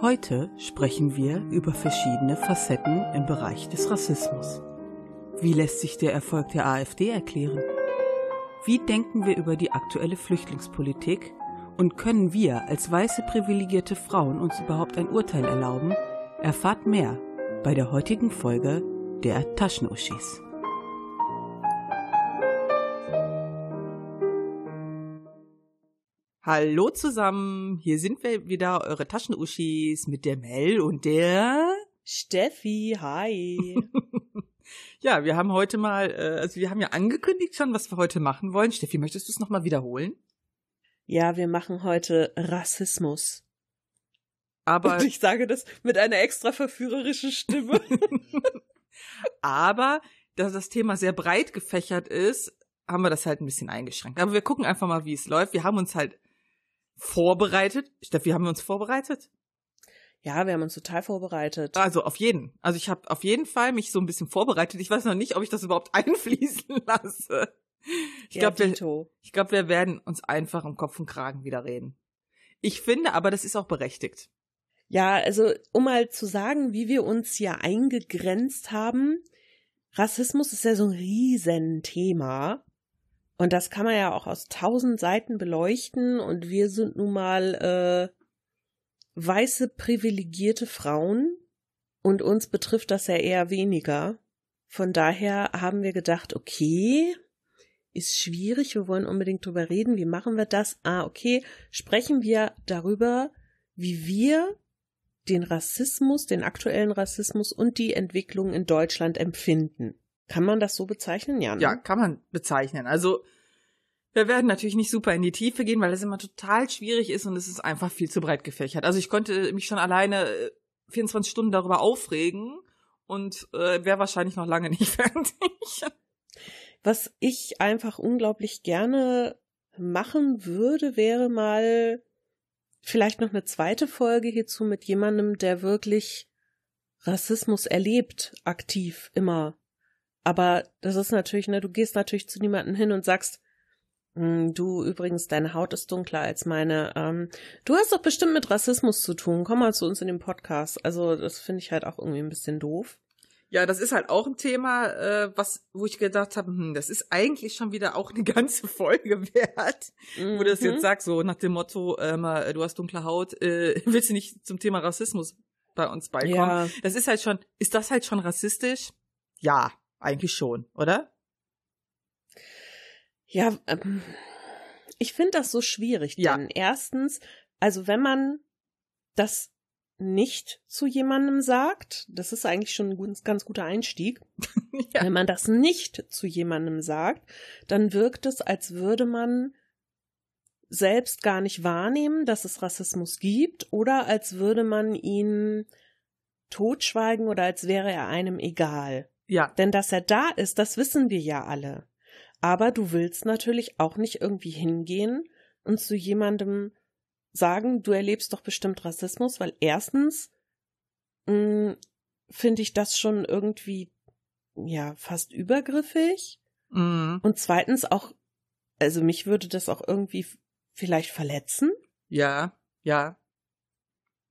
Heute sprechen wir über verschiedene Facetten im Bereich des Rassismus. Wie lässt sich der Erfolg der AfD erklären? Wie denken wir über die aktuelle Flüchtlingspolitik? Und können wir als weiße privilegierte Frauen uns überhaupt ein Urteil erlauben? Erfahrt mehr bei der heutigen Folge der Taschenuschis. Hallo zusammen, hier sind wir wieder, eure Taschenuschis mit der Mel und der Steffi. Hi. ja, wir haben heute mal, äh, also wir haben ja angekündigt schon, was wir heute machen wollen. Steffi, möchtest du es nochmal wiederholen? Ja, wir machen heute Rassismus. Aber und ich sage das mit einer extra verführerischen Stimme. Aber da das Thema sehr breit gefächert ist, haben wir das halt ein bisschen eingeschränkt. Aber wir gucken einfach mal, wie es läuft. Wir haben uns halt vorbereitet. Steffi, haben wir uns vorbereitet? Ja, wir haben uns total vorbereitet. Also auf jeden. Also ich habe auf jeden Fall mich so ein bisschen vorbereitet. Ich weiß noch nicht, ob ich das überhaupt einfließen lasse. Ich ja, glaube, wir, ich glaub, wir werden uns einfach im Kopf und Kragen wieder reden. Ich finde, aber das ist auch berechtigt. Ja, also um mal zu sagen, wie wir uns ja eingegrenzt haben. Rassismus ist ja so ein Riesenthema. Und das kann man ja auch aus tausend Seiten beleuchten. Und wir sind nun mal äh, weiße privilegierte Frauen. Und uns betrifft das ja eher weniger. Von daher haben wir gedacht, okay, ist schwierig, wir wollen unbedingt drüber reden. Wie machen wir das? Ah, okay, sprechen wir darüber, wie wir den Rassismus, den aktuellen Rassismus und die Entwicklung in Deutschland empfinden. Kann man das so bezeichnen, Jan? Ja, kann man bezeichnen. Also wir werden natürlich nicht super in die Tiefe gehen, weil es immer total schwierig ist und es ist einfach viel zu breit gefächert. Also ich konnte mich schon alleine 24 äh, Stunden darüber aufregen und äh, wäre wahrscheinlich noch lange nicht fertig. Was ich einfach unglaublich gerne machen würde, wäre mal vielleicht noch eine zweite Folge hierzu mit jemandem, der wirklich Rassismus erlebt, aktiv, immer. Aber das ist natürlich, ne, du gehst natürlich zu niemanden hin und sagst, hm, du übrigens, deine Haut ist dunkler als meine. Ähm, du hast doch bestimmt mit Rassismus zu tun. Komm mal zu uns in den Podcast. Also das finde ich halt auch irgendwie ein bisschen doof. Ja, das ist halt auch ein Thema, äh, was, wo ich gedacht habe, hm, das ist eigentlich schon wieder auch eine ganze Folge wert, mhm. wo du das jetzt mhm. sagst, so nach dem Motto, ähm, äh, du hast dunkle Haut, äh, willst du nicht zum Thema Rassismus bei uns beikommen? Ja. Das ist halt schon, ist das halt schon rassistisch? Ja, eigentlich schon, oder? Ja, ähm, ich finde das so schwierig, denn ja. erstens, also wenn man das nicht zu jemandem sagt, das ist eigentlich schon ein ganz guter Einstieg. ja. Wenn man das nicht zu jemandem sagt, dann wirkt es, als würde man selbst gar nicht wahrnehmen, dass es Rassismus gibt, oder als würde man ihn totschweigen oder als wäre er einem egal. Ja. Denn dass er da ist, das wissen wir ja alle. Aber du willst natürlich auch nicht irgendwie hingehen und zu jemandem sagen, du erlebst doch bestimmt Rassismus, weil erstens mm, finde ich das schon irgendwie ja fast übergriffig mhm. und zweitens auch, also mich würde das auch irgendwie vielleicht verletzen. Ja, ja.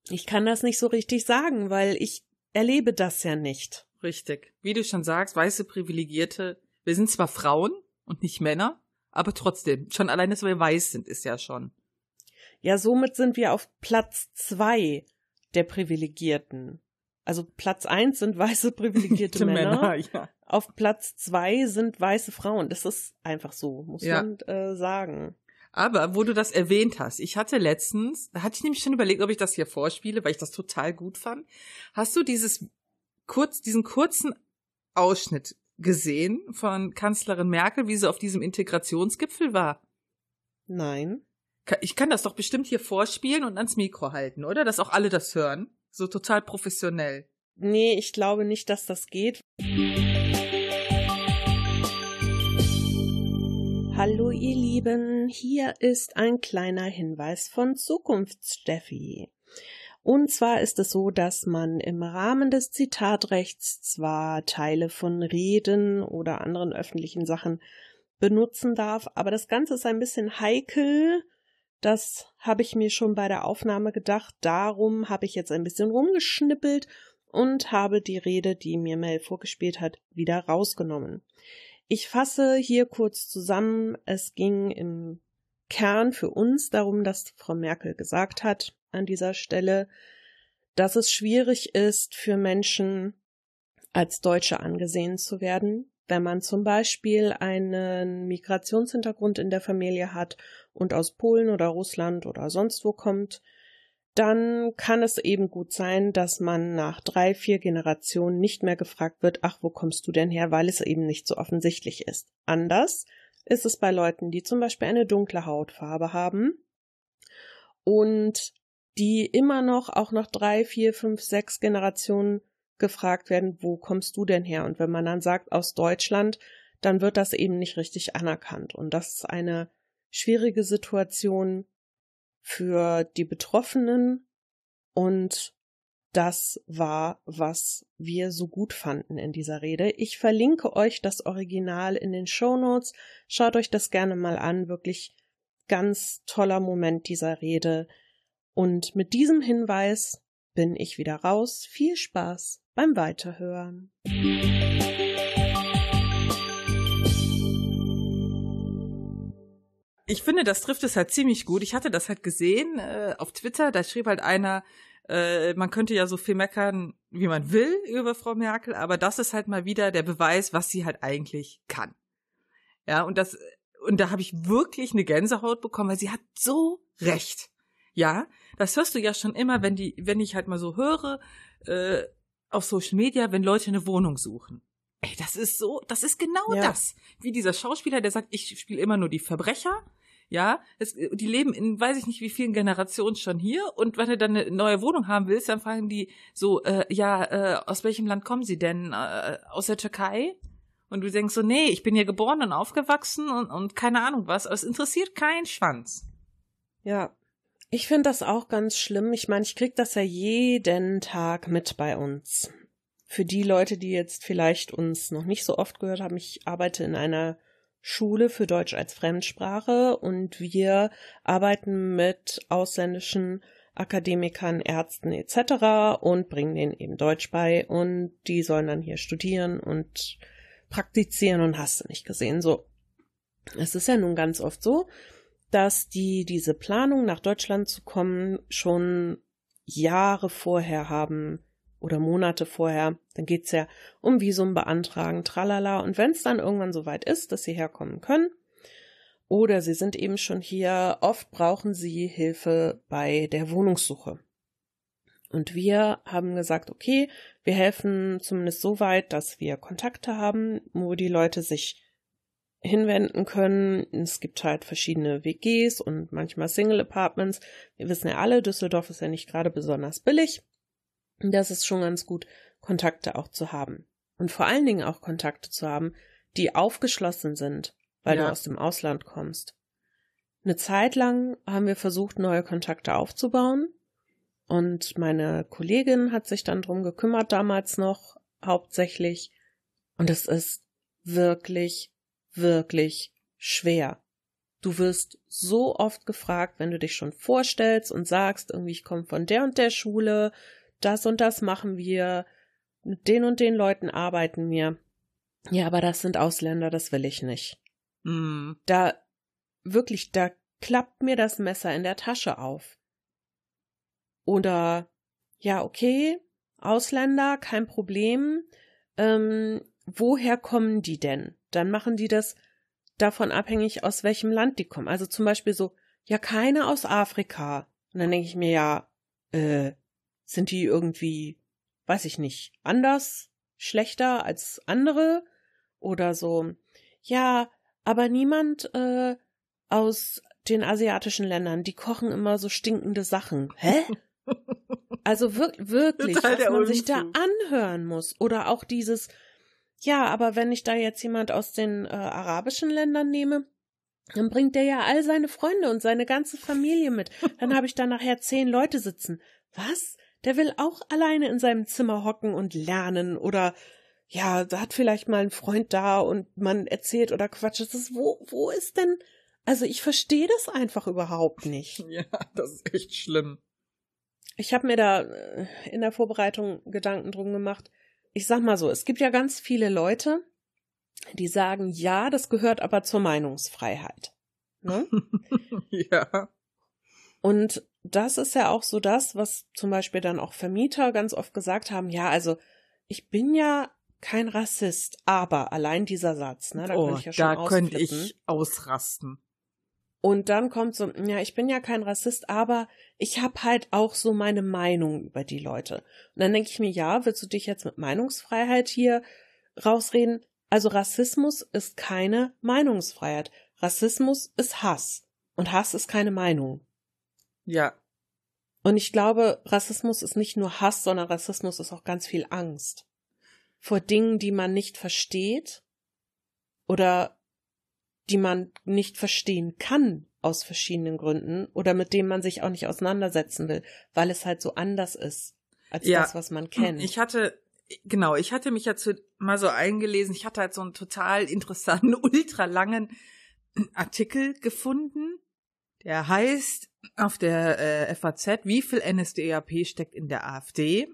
Ich kann das nicht so richtig sagen, weil ich erlebe das ja nicht. Richtig. Wie du schon sagst, weiße Privilegierte, wir sind zwar Frauen und nicht Männer, aber trotzdem, schon allein, dass wir weiß sind, ist ja schon. Ja, somit sind wir auf Platz zwei der Privilegierten. Also Platz eins sind weiße privilegierte Männer. Männer ja. Auf Platz zwei sind weiße Frauen. Das ist einfach so, muss ja. man äh, sagen. Aber wo du das erwähnt hast, ich hatte letztens, da hatte ich nämlich schon überlegt, ob ich das hier vorspiele, weil ich das total gut fand. Hast du dieses kurz, diesen kurzen Ausschnitt gesehen von Kanzlerin Merkel, wie sie auf diesem Integrationsgipfel war? Nein. Ich kann das doch bestimmt hier vorspielen und ans Mikro halten, oder? Dass auch alle das hören. So total professionell. Nee, ich glaube nicht, dass das geht. Hallo ihr Lieben, hier ist ein kleiner Hinweis von Zukunftssteffi. Und zwar ist es so, dass man im Rahmen des Zitatrechts zwar Teile von Reden oder anderen öffentlichen Sachen benutzen darf, aber das Ganze ist ein bisschen heikel Das habe ich mir schon bei der Aufnahme gedacht. Darum habe ich jetzt ein bisschen rumgeschnippelt und habe die Rede, die mir Mel vorgespielt hat, wieder rausgenommen. Ich fasse hier kurz zusammen. Es ging im Kern für uns darum, dass Frau Merkel gesagt hat an dieser Stelle, dass es schwierig ist für Menschen als Deutsche angesehen zu werden, wenn man zum Beispiel einen Migrationshintergrund in der Familie hat und aus Polen oder Russland oder sonst wo kommt, dann kann es eben gut sein, dass man nach drei, vier Generationen nicht mehr gefragt wird, ach, wo kommst du denn her, weil es eben nicht so offensichtlich ist. Anders ist es bei Leuten, die zum Beispiel eine dunkle Hautfarbe haben und die immer noch, auch nach drei, vier, fünf, sechs Generationen gefragt werden, wo kommst du denn her? Und wenn man dann sagt, aus Deutschland, dann wird das eben nicht richtig anerkannt. Und das ist eine schwierige Situation für die Betroffenen und das war, was wir so gut fanden in dieser Rede. Ich verlinke euch das Original in den Show Notes. Schaut euch das gerne mal an. Wirklich ganz toller Moment dieser Rede. Und mit diesem Hinweis bin ich wieder raus. Viel Spaß beim Weiterhören. Ich finde, das trifft es halt ziemlich gut. Ich hatte das halt gesehen äh, auf Twitter, da schrieb halt einer, äh, man könnte ja so viel meckern, wie man will über Frau Merkel, aber das ist halt mal wieder der Beweis, was sie halt eigentlich kann. Ja, und das, und da habe ich wirklich eine Gänsehaut bekommen, weil sie hat so recht. Ja, das hörst du ja schon immer, wenn die, wenn ich halt mal so höre, äh, auf Social Media, wenn Leute eine Wohnung suchen. Ey, das ist so, das ist genau ja. das. Wie dieser Schauspieler, der sagt, ich spiele immer nur die Verbrecher ja, es, die leben in weiß ich nicht wie vielen Generationen schon hier und wenn du dann eine neue Wohnung haben willst, dann fragen die so, äh, ja, äh, aus welchem Land kommen sie denn? Äh, aus der Türkei? Und du denkst so, nee, ich bin hier geboren und aufgewachsen und, und keine Ahnung was, aber es interessiert keinen Schwanz. Ja, ich finde das auch ganz schlimm. Ich meine, ich krieg das ja jeden Tag mit bei uns. Für die Leute, die jetzt vielleicht uns noch nicht so oft gehört haben, ich arbeite in einer Schule für Deutsch als Fremdsprache und wir arbeiten mit ausländischen Akademikern, Ärzten etc. und bringen denen eben Deutsch bei und die sollen dann hier studieren und praktizieren und hast du nicht gesehen. So. Es ist ja nun ganz oft so, dass die diese Planung nach Deutschland zu kommen schon Jahre vorher haben oder Monate vorher. Dann geht's ja um Visum beantragen, tralala. Und wenn es dann irgendwann soweit ist, dass sie herkommen können, oder sie sind eben schon hier, oft brauchen sie Hilfe bei der Wohnungssuche. Und wir haben gesagt, okay, wir helfen zumindest so weit, dass wir Kontakte haben, wo die Leute sich hinwenden können. Es gibt halt verschiedene WGs und manchmal Single Apartments. Wir wissen ja alle, Düsseldorf ist ja nicht gerade besonders billig. Das ist schon ganz gut, Kontakte auch zu haben. Und vor allen Dingen auch Kontakte zu haben, die aufgeschlossen sind, weil ja. du aus dem Ausland kommst. Eine Zeit lang haben wir versucht, neue Kontakte aufzubauen. Und meine Kollegin hat sich dann drum gekümmert, damals noch hauptsächlich. Und es ist wirklich, wirklich schwer. Du wirst so oft gefragt, wenn du dich schon vorstellst und sagst, irgendwie, ich komme von der und der Schule, das und das machen wir, mit den und den Leuten arbeiten wir. Ja, aber das sind Ausländer, das will ich nicht. Mm. Da wirklich, da klappt mir das Messer in der Tasche auf. Oder ja, okay, Ausländer, kein Problem. Ähm, woher kommen die denn? Dann machen die das davon abhängig, aus welchem Land die kommen. Also zum Beispiel so, ja, keine aus Afrika. Und dann denke ich mir, ja, äh, sind die irgendwie, weiß ich nicht, anders, schlechter als andere oder so? Ja, aber niemand äh, aus den asiatischen Ländern, die kochen immer so stinkende Sachen. Hä? Also wir wirklich, was man sich da anhören muss. Oder auch dieses, ja, aber wenn ich da jetzt jemand aus den äh, arabischen Ländern nehme, dann bringt der ja all seine Freunde und seine ganze Familie mit. Dann habe ich da nachher zehn Leute sitzen. Was? der will auch alleine in seinem Zimmer hocken und lernen oder ja, da hat vielleicht mal ein Freund da und man erzählt oder quatscht. Das ist, wo, wo ist denn Also ich verstehe das einfach überhaupt nicht. Ja, das ist echt schlimm. Ich habe mir da äh, in der Vorbereitung Gedanken drum gemacht. Ich sag mal so, es gibt ja ganz viele Leute, die sagen, ja, das gehört aber zur Meinungsfreiheit. Ne? ja. Und das ist ja auch so das, was zum Beispiel dann auch Vermieter ganz oft gesagt haben, ja, also ich bin ja kein Rassist, aber allein dieser Satz, ne, da oh, könnte ich ja schon da könnte ich ausrasten. Und dann kommt so, ja, ich bin ja kein Rassist, aber ich habe halt auch so meine Meinung über die Leute. Und dann denke ich mir, ja, willst du dich jetzt mit Meinungsfreiheit hier rausreden? Also Rassismus ist keine Meinungsfreiheit. Rassismus ist Hass. Und Hass ist keine Meinung. Ja. Und ich glaube, Rassismus ist nicht nur Hass, sondern Rassismus ist auch ganz viel Angst. Vor Dingen, die man nicht versteht oder die man nicht verstehen kann aus verschiedenen Gründen oder mit dem man sich auch nicht auseinandersetzen will, weil es halt so anders ist als ja. das, was man kennt. Ich hatte genau, ich hatte mich dazu mal so eingelesen. Ich hatte halt so einen total interessanten, ultralangen Artikel gefunden, der heißt auf der äh, FAZ, wie viel NSDAP steckt in der AfD?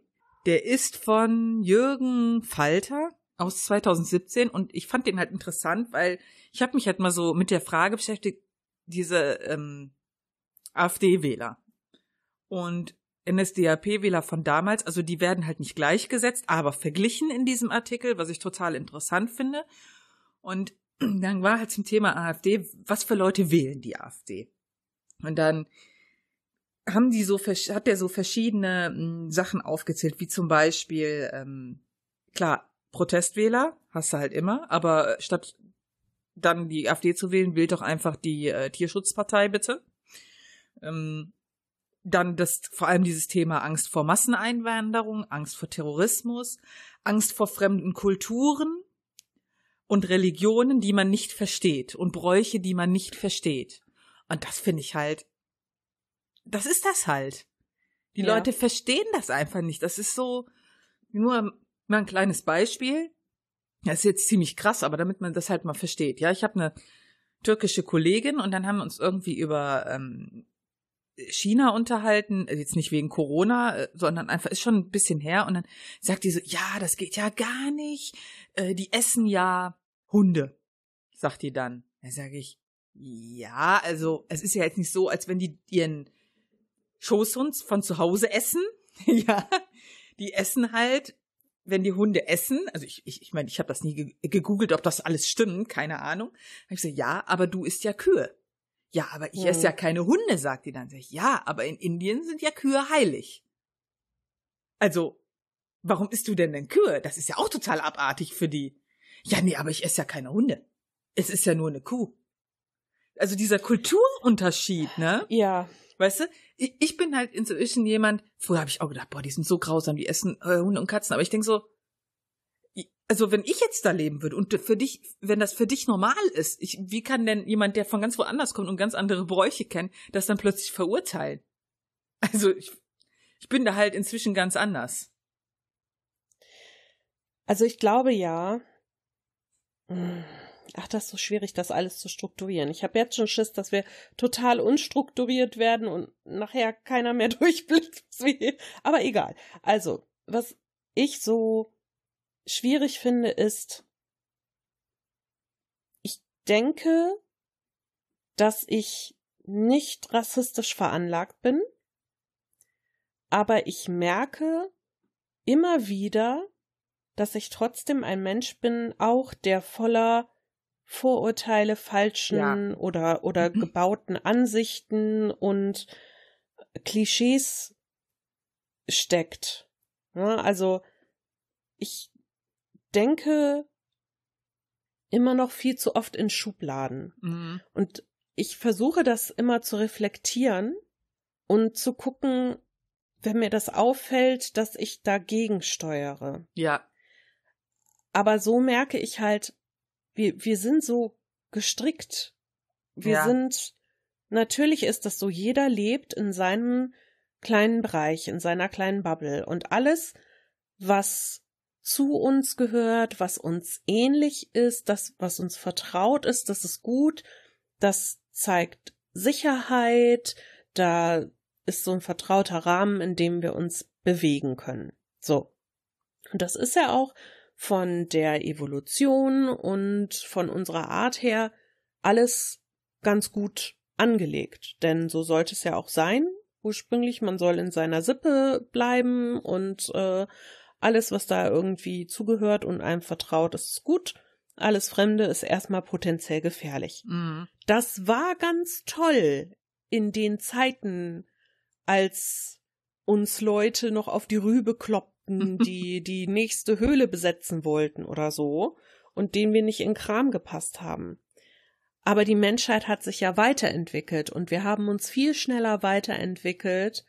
Der ist von Jürgen Falter aus 2017 und ich fand den halt interessant, weil ich habe mich halt mal so mit der Frage beschäftigt, diese ähm, AfD-Wähler und NSDAP-Wähler von damals, also die werden halt nicht gleichgesetzt, aber verglichen in diesem Artikel, was ich total interessant finde. Und dann war halt zum Thema AfD, was für Leute wählen die AfD? Und dann haben die so, hat der so verschiedene hm, Sachen aufgezählt, wie zum Beispiel, ähm, klar, Protestwähler, hast du halt immer, aber statt dann die AfD zu wählen, wählt doch einfach die äh, Tierschutzpartei bitte. Ähm, dann das, vor allem dieses Thema Angst vor Masseneinwanderung, Angst vor Terrorismus, Angst vor fremden Kulturen und Religionen, die man nicht versteht und Bräuche, die man nicht versteht. Und das finde ich halt, das ist das halt. Die ja. Leute verstehen das einfach nicht. Das ist so, nur mal ein kleines Beispiel. Das ist jetzt ziemlich krass, aber damit man das halt mal versteht. Ja, ich habe eine türkische Kollegin und dann haben wir uns irgendwie über ähm, China unterhalten, äh, jetzt nicht wegen Corona, äh, sondern einfach ist schon ein bisschen her und dann sagt die so, ja, das geht ja gar nicht, äh, die essen ja Hunde, sagt die dann. Da sage ich, ja, also es ist ja jetzt nicht so, als wenn die ihren Schoßhund von zu Hause essen. ja, die essen halt, wenn die Hunde essen. Also ich, ich, ich meine, ich habe das nie gegoogelt, ob das alles stimmt, keine Ahnung. Hab ich so, ja, aber du isst ja Kühe. Ja, aber ich hm. esse ja keine Hunde, sagt die dann. Sag ich, ja, aber in Indien sind ja Kühe heilig. Also, warum isst du denn denn Kühe? Das ist ja auch total abartig für die. Ja, nee, aber ich esse ja keine Hunde. Es ist ja nur eine Kuh. Also dieser Kulturunterschied, ne? Ja. Weißt du, ich bin halt inzwischen jemand, früher habe ich auch gedacht, boah, die sind so grausam, die essen äh, Hunde und Katzen, aber ich denke so, also wenn ich jetzt da leben würde und für dich, wenn das für dich normal ist, ich, wie kann denn jemand, der von ganz woanders kommt und ganz andere Bräuche kennt, das dann plötzlich verurteilen? Also ich, ich bin da halt inzwischen ganz anders. Also ich glaube ja. Ach, das ist so schwierig, das alles zu strukturieren. Ich habe jetzt schon Schiss, dass wir total unstrukturiert werden und nachher keiner mehr durchblickt. Aber egal. Also, was ich so schwierig finde, ist, ich denke, dass ich nicht rassistisch veranlagt bin, aber ich merke immer wieder, dass ich trotzdem ein Mensch bin, auch der voller Vorurteile, falschen ja. oder, oder mhm. gebauten Ansichten und Klischees steckt. Ja, also ich denke immer noch viel zu oft in Schubladen. Mhm. Und ich versuche das immer zu reflektieren und zu gucken, wenn mir das auffällt, dass ich dagegen steuere. Ja. Aber so merke ich halt, wir, wir sind so gestrickt. Wir ja. sind, natürlich ist das so, jeder lebt in seinem kleinen Bereich, in seiner kleinen Bubble und alles, was zu uns gehört, was uns ähnlich ist, das, was uns vertraut ist, das ist gut, das zeigt Sicherheit, da ist so ein vertrauter Rahmen, in dem wir uns bewegen können. So. Und das ist ja auch von der Evolution und von unserer Art her alles ganz gut angelegt. Denn so sollte es ja auch sein. Ursprünglich, man soll in seiner Sippe bleiben und äh, alles, was da irgendwie zugehört und einem vertraut, ist gut. Alles Fremde ist erstmal potenziell gefährlich. Mhm. Das war ganz toll in den Zeiten, als uns Leute noch auf die Rübe kloppten, die die nächste Höhle besetzen wollten oder so und denen wir nicht in Kram gepasst haben. Aber die Menschheit hat sich ja weiterentwickelt und wir haben uns viel schneller weiterentwickelt,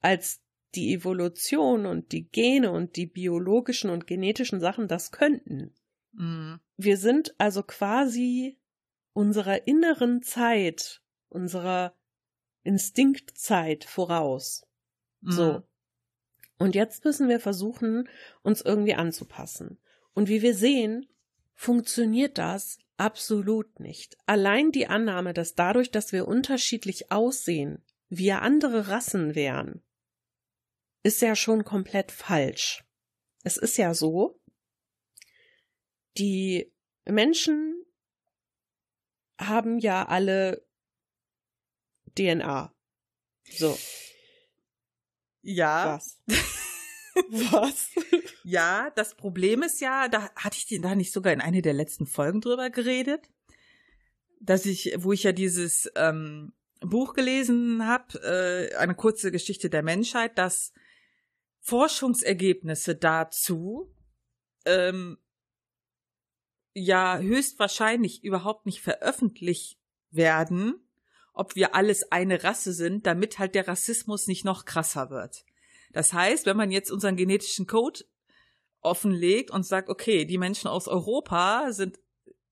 als die Evolution und die Gene und die biologischen und genetischen Sachen das könnten. Mhm. Wir sind also quasi unserer inneren Zeit, unserer Instinktzeit voraus. Mhm. So. Und jetzt müssen wir versuchen, uns irgendwie anzupassen. Und wie wir sehen, funktioniert das absolut nicht. Allein die Annahme, dass dadurch, dass wir unterschiedlich aussehen, wir andere Rassen wären, ist ja schon komplett falsch. Es ist ja so, die Menschen haben ja alle DNA. So. Ja. Was? Was? ja, das Problem ist ja, da hatte ich da nicht sogar in eine der letzten Folgen drüber geredet, dass ich, wo ich ja dieses ähm, Buch gelesen habe, äh, eine kurze Geschichte der Menschheit, dass Forschungsergebnisse dazu ähm, ja höchstwahrscheinlich überhaupt nicht veröffentlicht werden, ob wir alles eine Rasse sind, damit halt der Rassismus nicht noch krasser wird. Das heißt, wenn man jetzt unseren genetischen Code offenlegt und sagt, okay, die Menschen aus Europa sind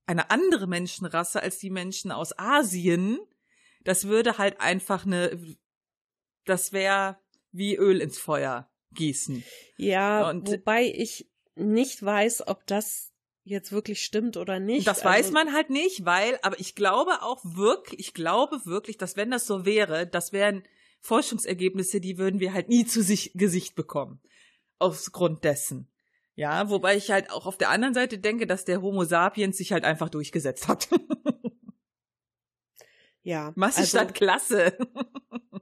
eine andere Menschenrasse als die Menschen aus Asien, das würde halt einfach eine, das wäre wie Öl ins Feuer gießen. Ja, und wobei ich nicht weiß, ob das jetzt wirklich stimmt oder nicht. Das weiß also, man halt nicht, weil, aber ich glaube auch wirklich, ich glaube wirklich, dass wenn das so wäre, das wären Forschungsergebnisse, die würden wir halt nie zu sich Gesicht bekommen. Aufgrund dessen. Ja, wobei ich halt auch auf der anderen Seite denke, dass der Homo sapiens sich halt einfach durchgesetzt hat. ja. Masse also, statt Klasse.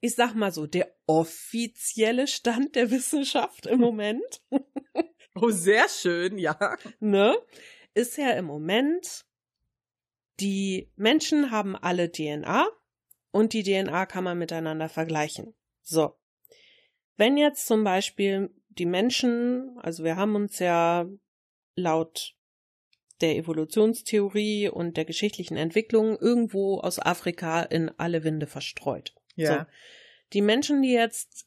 ich sag mal so, der offizielle Stand der Wissenschaft im Moment Oh, sehr schön, ja. Ne? Ist ja im Moment, die Menschen haben alle DNA und die DNA kann man miteinander vergleichen. So. Wenn jetzt zum Beispiel die Menschen, also wir haben uns ja laut der Evolutionstheorie und der geschichtlichen Entwicklung irgendwo aus Afrika in alle Winde verstreut. Ja. So. Die Menschen, die jetzt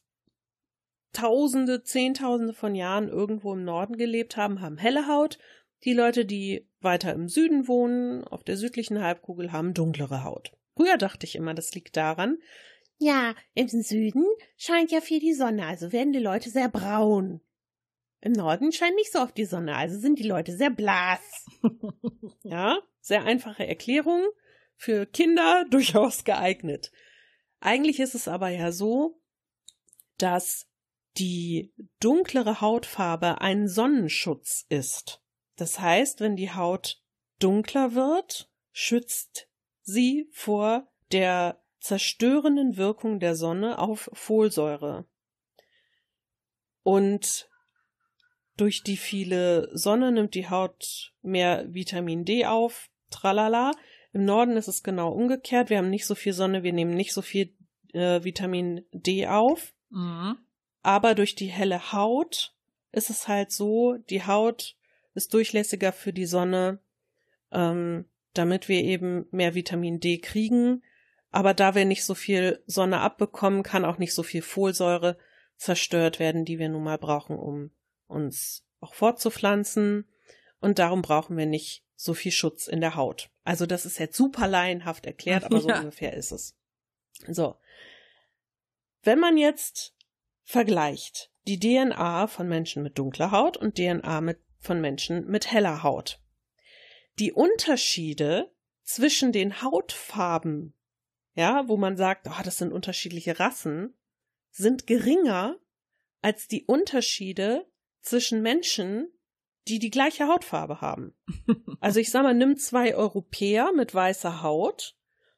Tausende, Zehntausende von Jahren irgendwo im Norden gelebt haben, haben helle Haut. Die Leute, die weiter im Süden wohnen, auf der südlichen Halbkugel, haben dunklere Haut. Früher dachte ich immer, das liegt daran, ja, im Süden scheint ja viel die Sonne, also werden die Leute sehr braun. Im Norden scheint nicht so oft die Sonne, also sind die Leute sehr blass. ja, sehr einfache Erklärung, für Kinder durchaus geeignet. Eigentlich ist es aber ja so, dass die dunklere Hautfarbe ein Sonnenschutz ist. Das heißt, wenn die Haut dunkler wird, schützt sie vor der zerstörenden Wirkung der Sonne auf Folsäure. Und durch die viele Sonne nimmt die Haut mehr Vitamin D auf, tralala. Im Norden ist es genau umgekehrt. Wir haben nicht so viel Sonne, wir nehmen nicht so viel äh, Vitamin D auf. Mhm. Aber durch die helle Haut ist es halt so, die Haut ist durchlässiger für die Sonne, ähm, damit wir eben mehr Vitamin D kriegen. Aber da wir nicht so viel Sonne abbekommen, kann auch nicht so viel Folsäure zerstört werden, die wir nun mal brauchen, um uns auch fortzupflanzen. Und darum brauchen wir nicht so viel Schutz in der Haut. Also das ist jetzt super laienhaft erklärt, aber so ja. ungefähr ist es. So. Wenn man jetzt vergleicht die DNA von Menschen mit dunkler Haut und DNA mit, von Menschen mit heller Haut. Die Unterschiede zwischen den Hautfarben, ja, wo man sagt, oh, das sind unterschiedliche Rassen, sind geringer als die Unterschiede zwischen Menschen, die die gleiche Hautfarbe haben. Also ich sag mal, nimm zwei Europäer mit weißer Haut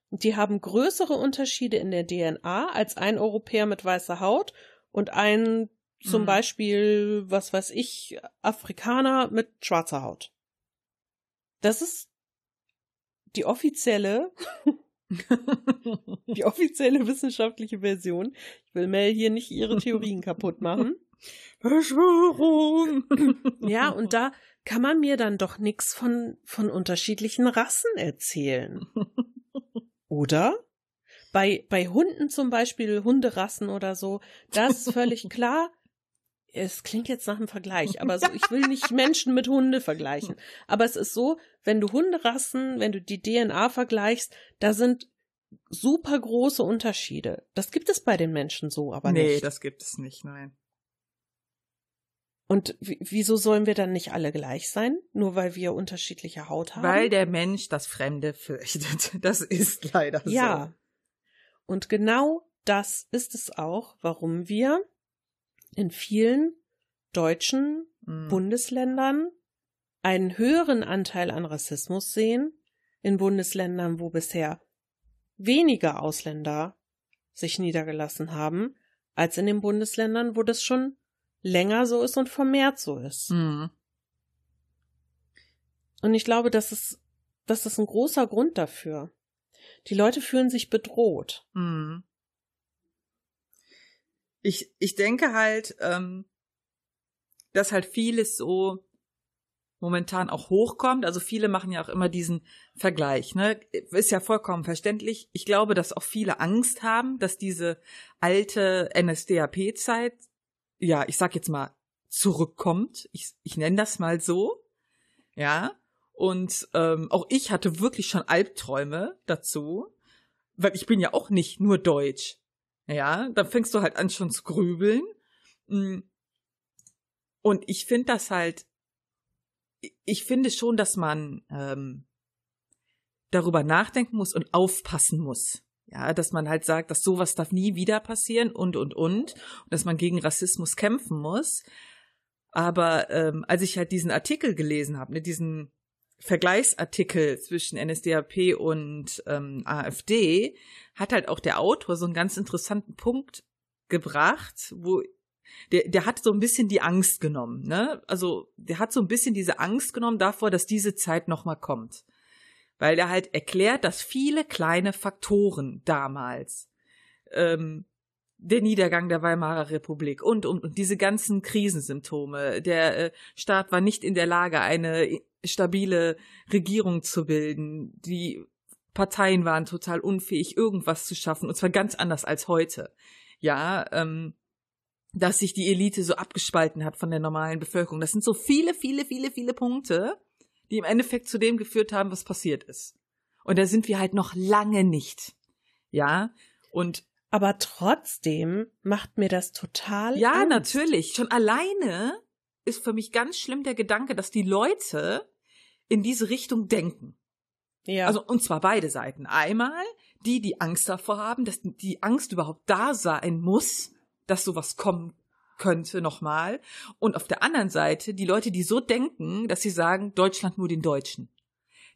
und die haben größere Unterschiede in der DNA als ein Europäer mit weißer Haut und ein zum mhm. Beispiel, was weiß ich, Afrikaner mit schwarzer Haut. Das ist die offizielle, die offizielle wissenschaftliche Version. Ich will Mel hier nicht ihre Theorien kaputt machen. Verschwörung! ja, und da kann man mir dann doch nichts von, von unterschiedlichen Rassen erzählen. Oder? Bei, bei Hunden zum Beispiel, Hunderassen oder so, das ist völlig klar. Es klingt jetzt nach einem Vergleich, aber so, ich will nicht Menschen mit Hunde vergleichen. Aber es ist so, wenn du Hunderassen, wenn du die DNA vergleichst, da sind super große Unterschiede. Das gibt es bei den Menschen so, aber nee, nicht. Nee, das gibt es nicht, nein. Und wieso sollen wir dann nicht alle gleich sein, nur weil wir unterschiedliche Haut haben? Weil der Mensch das Fremde fürchtet. Das ist leider ja. so. Ja. Und genau das ist es auch, warum wir in vielen deutschen mhm. Bundesländern einen höheren Anteil an Rassismus sehen, in Bundesländern, wo bisher weniger Ausländer sich niedergelassen haben, als in den Bundesländern, wo das schon länger so ist und vermehrt so ist. Mhm. Und ich glaube, das ist, das ist ein großer Grund dafür. Die Leute fühlen sich bedroht. Mhm. Ich, ich denke halt, ähm, dass halt vieles so momentan auch hochkommt. Also viele machen ja auch immer diesen Vergleich, ne? Ist ja vollkommen verständlich. Ich glaube, dass auch viele Angst haben, dass diese alte NSDAP-Zeit ja, ich sag jetzt mal, zurückkommt. Ich, ich nenne das mal so. Ja. Und ähm, auch ich hatte wirklich schon Albträume dazu, weil ich bin ja auch nicht nur deutsch. Ja, dann fängst du halt an schon zu grübeln. Mm. Und ich finde das halt, ich finde schon, dass man ähm, darüber nachdenken muss und aufpassen muss. Ja, dass man halt sagt, dass sowas darf nie wieder passieren und, und, und. Und dass man gegen Rassismus kämpfen muss. Aber ähm, als ich halt diesen Artikel gelesen habe, ne, diesen Vergleichsartikel zwischen NSDAP und ähm, AfD, hat halt auch der Autor so einen ganz interessanten Punkt gebracht, wo der, der hat so ein bisschen die Angst genommen, ne? Also der hat so ein bisschen diese Angst genommen davor, dass diese Zeit nochmal kommt weil er halt erklärt, dass viele kleine Faktoren damals, ähm, der Niedergang der Weimarer Republik und, und, und diese ganzen Krisensymptome, der äh, Staat war nicht in der Lage, eine stabile Regierung zu bilden, die Parteien waren total unfähig, irgendwas zu schaffen, und zwar ganz anders als heute. Ja, ähm, dass sich die Elite so abgespalten hat von der normalen Bevölkerung. Das sind so viele, viele, viele, viele Punkte, die im Endeffekt zu dem geführt haben, was passiert ist. Und da sind wir halt noch lange nicht. Ja, und aber trotzdem macht mir das total. Ja, Angst. natürlich. Schon alleine ist für mich ganz schlimm der Gedanke, dass die Leute in diese Richtung denken. Ja. Also, und zwar beide Seiten. Einmal die, die Angst davor haben, dass die Angst überhaupt da sein muss, dass sowas kommen könnte nochmal. Und auf der anderen Seite die Leute, die so denken, dass sie sagen, Deutschland nur den Deutschen.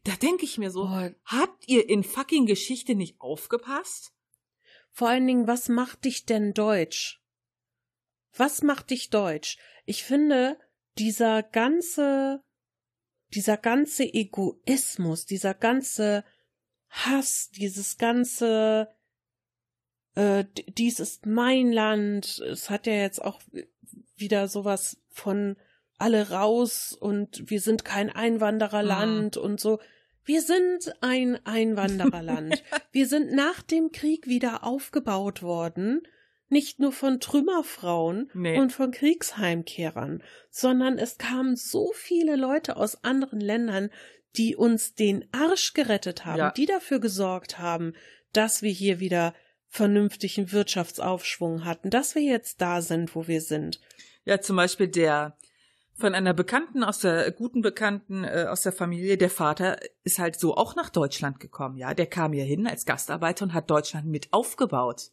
Da denke ich mir so, oh. habt ihr in fucking Geschichte nicht aufgepasst? Vor allen Dingen, was macht dich denn deutsch? Was macht dich deutsch? Ich finde, dieser ganze, dieser ganze Egoismus, dieser ganze Hass, dieses ganze äh, dies ist mein Land. Es hat ja jetzt auch wieder sowas von alle raus und wir sind kein Einwandererland mhm. und so. Wir sind ein Einwandererland. wir sind nach dem Krieg wieder aufgebaut worden, nicht nur von Trümmerfrauen nee. und von Kriegsheimkehrern, sondern es kamen so viele Leute aus anderen Ländern, die uns den Arsch gerettet haben, ja. die dafür gesorgt haben, dass wir hier wieder vernünftigen Wirtschaftsaufschwung hatten, dass wir jetzt da sind, wo wir sind. Ja, zum Beispiel der von einer Bekannten aus der guten Bekannten äh, aus der Familie. Der Vater ist halt so auch nach Deutschland gekommen, ja. Der kam hier hin als Gastarbeiter und hat Deutschland mit aufgebaut.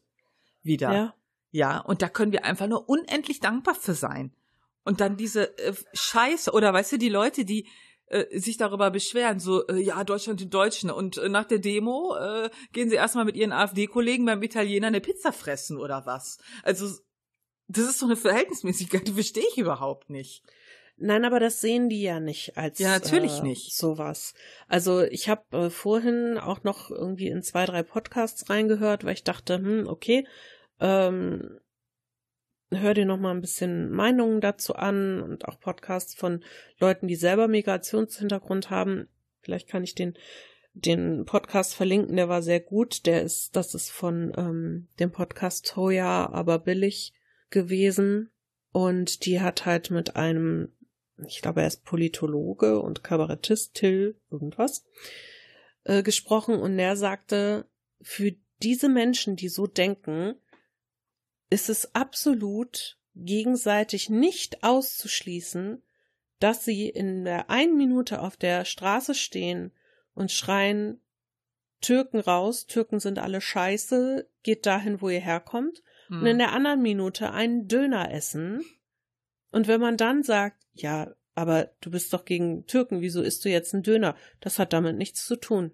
Wieder. Ja. Ja, und da können wir einfach nur unendlich dankbar für sein. Und dann diese äh, Scheiße, oder weißt du, die Leute, die äh, sich darüber beschweren, so, äh, ja, Deutschland die Deutschen. Und äh, nach der Demo äh, gehen sie erstmal mit ihren AfD-Kollegen beim Italiener eine Pizza fressen oder was. Also, das ist so eine Verhältnismäßigkeit, die verstehe ich überhaupt nicht. Nein, aber das sehen die ja nicht als Ja, natürlich äh, nicht. sowas. Also ich habe äh, vorhin auch noch irgendwie in zwei, drei Podcasts reingehört, weil ich dachte, hm, okay, ähm, hör dir noch mal ein bisschen Meinungen dazu an und auch Podcasts von Leuten, die selber Migrationshintergrund haben. Vielleicht kann ich den den Podcast verlinken, der war sehr gut. Der ist, das ist von ähm, dem Podcast Toya, aber billig gewesen. Und die hat halt mit einem, ich glaube, er ist Politologe und Kabarettist, Till, irgendwas, äh, gesprochen. Und er sagte, für diese Menschen, die so denken, ist es absolut gegenseitig nicht auszuschließen, dass sie in der einen Minute auf der Straße stehen und schreien Türken raus, Türken sind alle scheiße, geht dahin, wo ihr herkommt, Hm. und in der anderen Minute einen Döner essen. Und wenn man dann sagt, ja, aber du bist doch gegen Türken, wieso isst du jetzt einen Döner? Das hat damit nichts zu tun.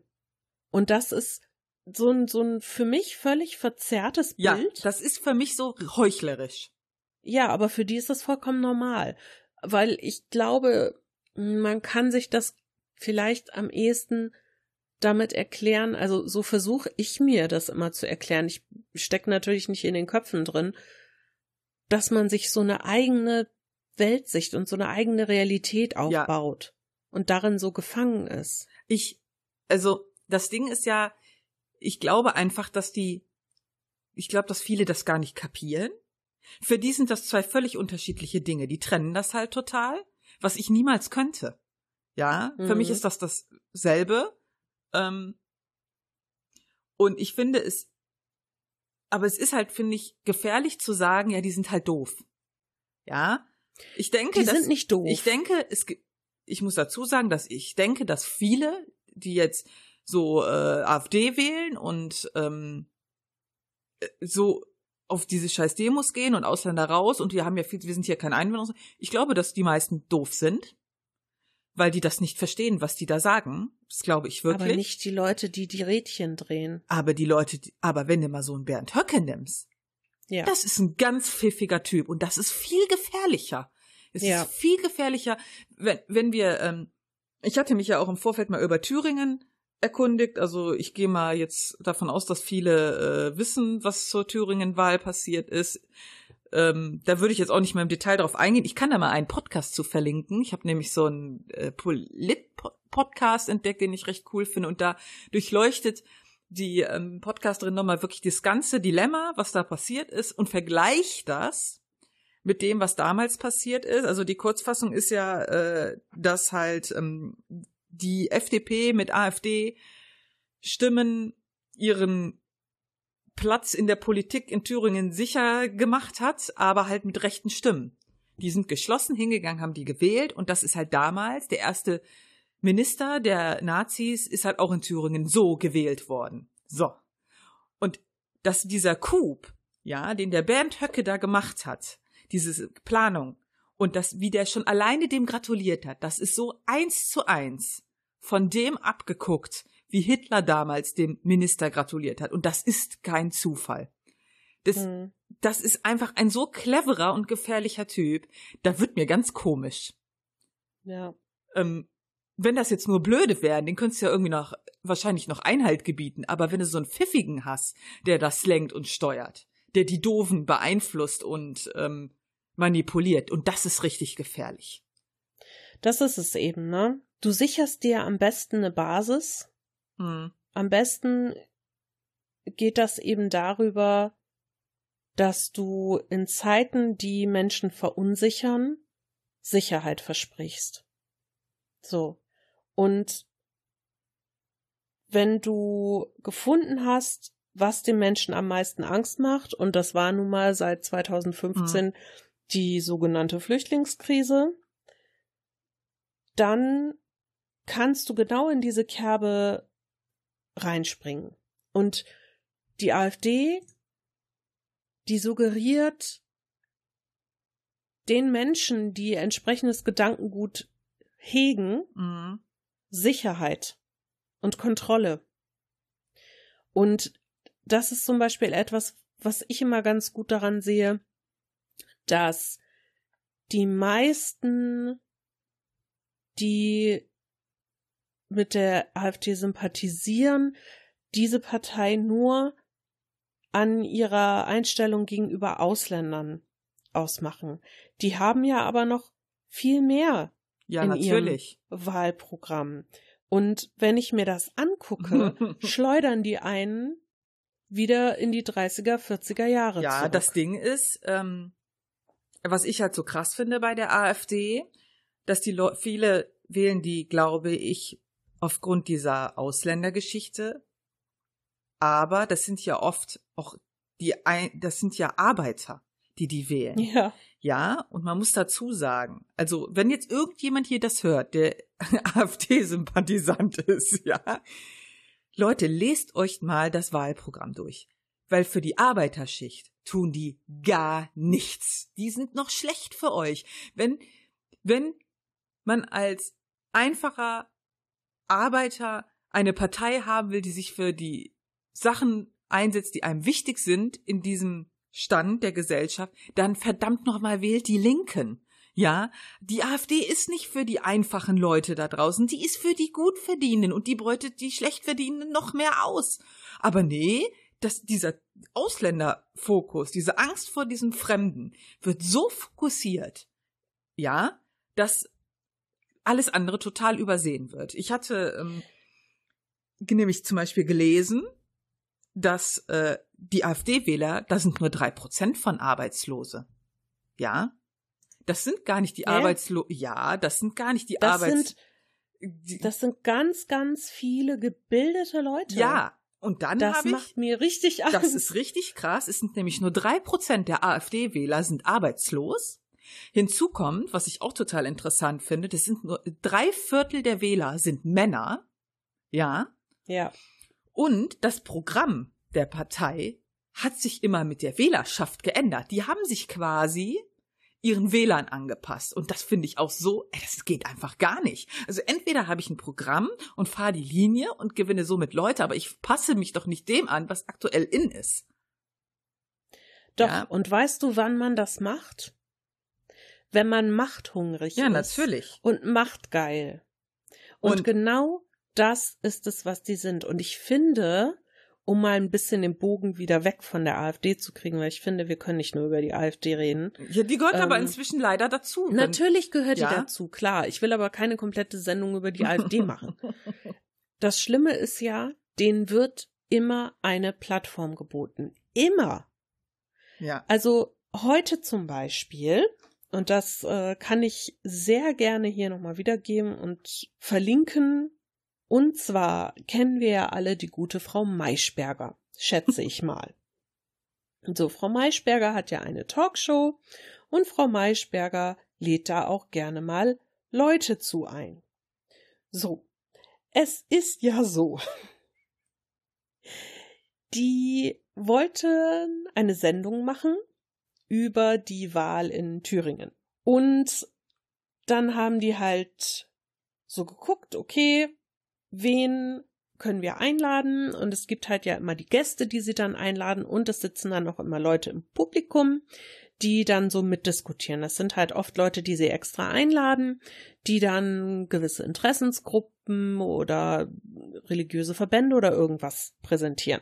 Und das ist so ein, so ein für mich völlig verzerrtes Ja, Bild. das ist für mich so heuchlerisch. Ja, aber für die ist das vollkommen normal. Weil ich glaube, man kann sich das vielleicht am ehesten damit erklären, also so versuche ich mir das immer zu erklären. Ich stecke natürlich nicht in den Köpfen drin, dass man sich so eine eigene Weltsicht und so eine eigene Realität aufbaut und darin so gefangen ist. Ich, also, das Ding ist ja, ich glaube einfach, dass die, ich glaube, dass viele das gar nicht kapieren. Für die sind das zwei völlig unterschiedliche Dinge. Die trennen das halt total, was ich niemals könnte. Ja, für Mhm. mich ist das dasselbe. Ähm, und ich finde es, aber es ist halt, finde ich, gefährlich zu sagen, ja, die sind halt doof. Ja, ich denke, Die dass, sind nicht doof. ich denke, es, ich muss dazu sagen, dass ich denke, dass viele, die jetzt so äh, AfD wählen und ähm, äh, so auf diese scheiß Demos gehen und Ausländer raus und wir haben ja viel, wir sind hier kein Einwanderer. Ich glaube, dass die meisten doof sind, weil die das nicht verstehen, was die da sagen. Das glaube ich wirklich. aber nicht die Leute, die die Rädchen drehen. Aber die Leute, die, aber wenn du mal so einen Bernd Höcke nimmst, Ja. das ist ein ganz pfiffiger Typ und das ist viel gefährlicher. Es Ja. ist viel gefährlicher, wenn, wenn wir, ähm, ich hatte mich ja auch im Vorfeld mal über Thüringen erkundigt. Also ich gehe mal jetzt davon aus, dass viele äh, wissen, was zur Thüringen-Wahl passiert ist. Ähm, da würde ich jetzt auch nicht mehr im Detail drauf eingehen. Ich kann da mal einen Podcast zu verlinken. Ich habe nämlich so einen äh, Polit-Podcast entdeckt, den ich recht cool finde. Und da durchleuchtet die ähm, Podcasterin nochmal wirklich das ganze Dilemma, was da passiert ist und vergleicht das mit dem, was damals passiert ist. Also die Kurzfassung ist ja, äh, dass halt ähm, die FDP mit AfD Stimmen ihren Platz in der Politik in Thüringen sicher gemacht hat, aber halt mit rechten Stimmen. Die sind geschlossen hingegangen, haben die gewählt und das ist halt damals der erste Minister der Nazis ist halt auch in Thüringen so gewählt worden. So. Und dass dieser Coup, ja, den der Bernd Höcke da gemacht hat, diese Planung und das, wie der schon alleine dem gratuliert hat, das ist so eins zu eins von dem abgeguckt, wie Hitler damals dem Minister gratuliert hat. Und das ist kein Zufall. Das, Hm. das ist einfach ein so cleverer und gefährlicher Typ. Da wird mir ganz komisch. Ja. Ähm, wenn das jetzt nur Blöde wären, den könntest du ja irgendwie noch, wahrscheinlich noch Einhalt gebieten. Aber wenn du so einen Pfiffigen hast, der das lenkt und steuert, der die Doofen beeinflusst und ähm, manipuliert, und das ist richtig gefährlich. Das ist es eben, ne? Du sicherst dir am besten eine Basis. Hm. Am besten geht das eben darüber, dass du in Zeiten, die Menschen verunsichern, Sicherheit versprichst. So. Und wenn du gefunden hast, was den Menschen am meisten Angst macht, und das war nun mal seit 2015 die sogenannte Flüchtlingskrise, dann kannst du genau in diese Kerbe reinspringen. Und die AfD, die suggeriert den Menschen, die entsprechendes Gedankengut hegen, mhm. Sicherheit und Kontrolle. Und das ist zum Beispiel etwas, was ich immer ganz gut daran sehe, dass die meisten, die mit der AfD sympathisieren, diese Partei nur an ihrer Einstellung gegenüber Ausländern ausmachen. Die haben ja aber noch viel mehr ja, in natürlich. ihrem Wahlprogramm. Und wenn ich mir das angucke, schleudern die einen wieder in die 30er, 40er Jahre. Ja, zurück. das Ding ist, ähm, was ich halt so krass finde bei der AfD, dass die Le viele wählen die, glaube ich, aufgrund dieser Ausländergeschichte. Aber das sind ja oft auch die, das sind ja Arbeiter, die die wählen. Ja. Ja, und man muss dazu sagen, also wenn jetzt irgendjemand hier das hört, der AfD-Sympathisant ist, ja, Leute, lest euch mal das Wahlprogramm durch. Weil für die Arbeiterschicht tun die gar nichts. Die sind noch schlecht für euch. Wenn, wenn man als einfacher Arbeiter eine Partei haben will, die sich für die Sachen einsetzt, die einem wichtig sind in diesem Stand der Gesellschaft, dann verdammt nochmal wählt die Linken. Ja, die AfD ist nicht für die einfachen Leute da draußen, die ist für die Gutverdienenden und die beutet die Schlechtverdienenden noch mehr aus. Aber nee, dass dieser Ausländerfokus, diese Angst vor diesem Fremden wird so fokussiert, ja, dass alles andere total übersehen wird. Ich hatte ähm, nämlich zum Beispiel gelesen, dass äh, die AfD-Wähler, da sind nur drei Prozent von Arbeitslose. Ja, das sind gar nicht die ja. Arbeitslosen. Ja, das sind gar nicht die das Arbeits. Sind, das sind ganz, ganz viele gebildete Leute. Ja, und dann das ich. Das macht mir richtig Angst. Das ist richtig krass. Es sind nämlich nur drei Prozent der AfD-Wähler sind arbeitslos. Hinzu kommt, was ich auch total interessant finde, das sind nur drei Viertel der Wähler sind Männer. Ja. Ja. Und das Programm der Partei hat sich immer mit der Wählerschaft geändert. Die haben sich quasi ihren Wählern angepasst. Und das finde ich auch so, ey, das geht einfach gar nicht. Also entweder habe ich ein Programm und fahre die Linie und gewinne somit Leute, aber ich passe mich doch nicht dem an, was aktuell in ist. Doch, ja. und weißt du, wann man das macht? Wenn man machthungrig ja, ist. Ja, natürlich. Und machtgeil. Und, und genau das ist es, was die sind. Und ich finde, um mal ein bisschen den Bogen wieder weg von der AfD zu kriegen, weil ich finde, wir können nicht nur über die AfD reden. Ja, die gehört ähm, aber inzwischen leider dazu. Natürlich gehört ja. die dazu, klar. Ich will aber keine komplette Sendung über die AfD machen. Das Schlimme ist ja, denen wird immer eine Plattform geboten. Immer. Ja. Also heute zum Beispiel und das äh, kann ich sehr gerne hier nochmal wiedergeben und verlinken und zwar kennen wir ja alle die gute Frau Maischberger, schätze ich mal. So, Frau Maischberger hat ja eine Talkshow und Frau Maischberger lädt da auch gerne mal Leute zu ein. So, es ist ja so. Die wollte eine Sendung machen über die Wahl in Thüringen. Und dann haben die halt so geguckt, okay, wen können wir einladen und es gibt halt ja immer die Gäste, die sie dann einladen und es sitzen dann auch immer Leute im Publikum, die dann so mitdiskutieren. Das sind halt oft Leute, die sie extra einladen, die dann gewisse Interessensgruppen oder religiöse Verbände oder irgendwas präsentieren.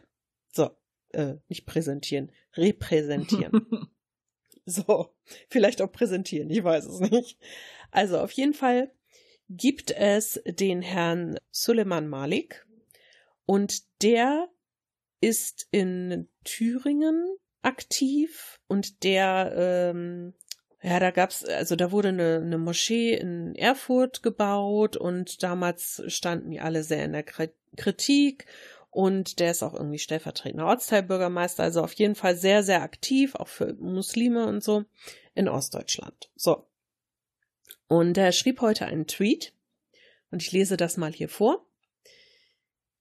So, äh, nicht präsentieren, repräsentieren. so, vielleicht auch präsentieren, ich weiß es nicht. Also auf jeden Fall gibt es den Herrn Suleiman Malik und der ist in Thüringen aktiv und der ähm, ja, da gab's, also da wurde eine, eine Moschee in Erfurt gebaut und damals standen die alle sehr in der Kritik und der ist auch irgendwie stellvertretender Ortsteilbürgermeister, also auf jeden Fall sehr, sehr aktiv, auch für Muslime und so in Ostdeutschland. So. Und er schrieb heute einen Tweet Und ich lese das mal hier vor.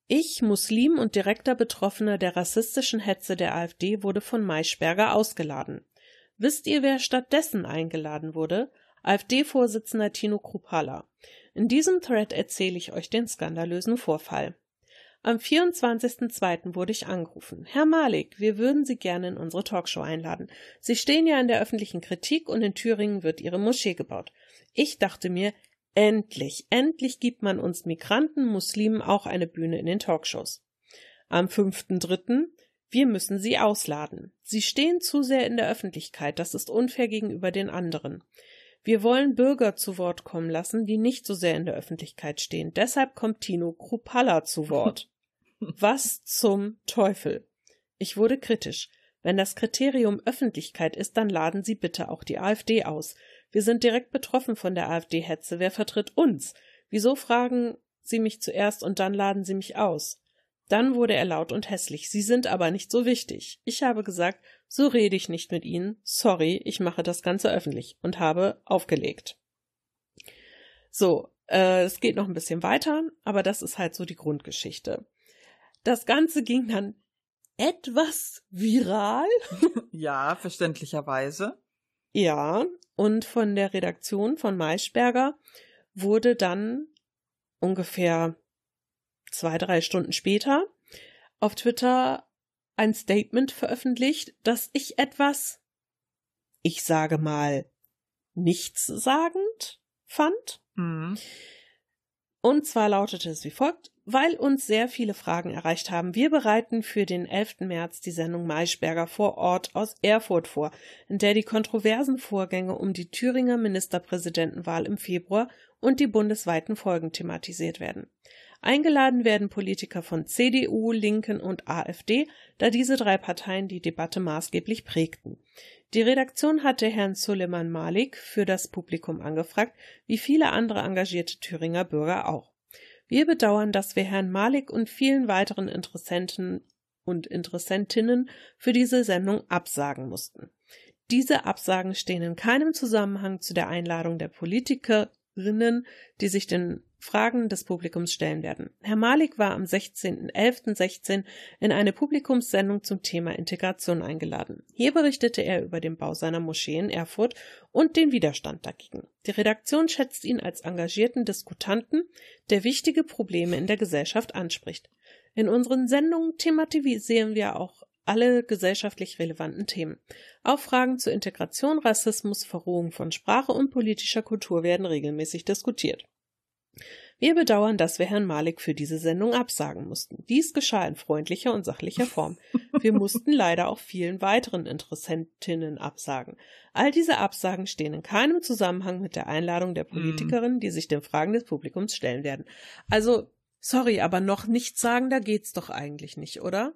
Ich, Muslim und direkter Betroffener der rassistischen Hetze der AfD, wurde von Maischberger ausgeladen. Wisst ihr, wer stattdessen eingeladen wurde? AfD-Vorsitzender Tino Krupala. In diesem Thread erzähle ich euch den skandalösen Vorfall. Am 24.02. wurde ich angerufen. Herr Malik, wir würden Sie gerne in unsere Talkshow einladen. Sie stehen ja in der öffentlichen Kritik und in Thüringen wird Ihre Moschee gebaut. Ich dachte mir, endlich, endlich gibt man uns Migranten, Muslimen auch eine Bühne in den Talkshows. Am 5.03. Wir müssen Sie ausladen. Sie stehen zu sehr in der Öffentlichkeit, das ist unfair gegenüber den anderen. Wir wollen Bürger zu Wort kommen lassen, die nicht so sehr in der Öffentlichkeit stehen. Deshalb kommt Tino Krupalla zu Wort. Was zum Teufel? Ich wurde kritisch. Wenn das Kriterium Öffentlichkeit ist, dann laden Sie bitte auch die AfD aus. Wir sind direkt betroffen von der AfD-Hetze. Wer vertritt uns? Wieso fragen Sie mich zuerst und dann laden Sie mich aus? Dann wurde er laut und hässlich. Sie sind aber nicht so wichtig. Ich habe gesagt, so rede ich nicht mit Ihnen. Sorry, ich mache das Ganze öffentlich und habe aufgelegt. So, äh, es geht noch ein bisschen weiter, aber das ist halt so die Grundgeschichte. Das Ganze ging dann etwas viral. Ja, verständlicherweise. Ja, und von der Redaktion von Maischberger wurde dann ungefähr zwei, drei Stunden später auf Twitter ein Statement veröffentlicht, dass ich etwas, ich sage mal, nichtssagend fand. Mhm. Und zwar lautete es wie folgt. Weil uns sehr viele Fragen erreicht haben, wir bereiten für den 11. März die Sendung Maischberger vor Ort aus Erfurt vor, in der die kontroversen Vorgänge um die Thüringer Ministerpräsidentenwahl im Februar und die bundesweiten Folgen thematisiert werden. Eingeladen werden Politiker von CDU, Linken und AfD, da diese drei Parteien die Debatte maßgeblich prägten. Die Redaktion hatte Herrn Suleiman Malik für das Publikum angefragt, wie viele andere engagierte Thüringer Bürger auch. Wir bedauern, dass wir Herrn Malik und vielen weiteren Interessenten und Interessentinnen für diese Sendung absagen mussten. Diese Absagen stehen in keinem Zusammenhang zu der Einladung der Politikerinnen, die sich den Fragen des Publikums stellen werden. Herr Malik war am 16.11.16 in eine Publikumssendung zum Thema Integration eingeladen. Hier berichtete er über den Bau seiner Moschee in Erfurt und den Widerstand dagegen. Die Redaktion schätzt ihn als engagierten Diskutanten, der wichtige Probleme in der Gesellschaft anspricht. In unseren Sendungen thematisieren wir auch alle gesellschaftlich relevanten Themen. Auch Fragen zur Integration, Rassismus, Verrohung von Sprache und politischer Kultur werden regelmäßig diskutiert. Wir bedauern, dass wir Herrn Malik für diese Sendung absagen mussten. Dies geschah in freundlicher und sachlicher Form. Wir mussten leider auch vielen weiteren Interessentinnen absagen. All diese Absagen stehen in keinem Zusammenhang mit der Einladung der Politikerinnen, die sich den Fragen des Publikums stellen werden. Also, sorry, aber noch nichts sagen, da geht's doch eigentlich nicht, oder?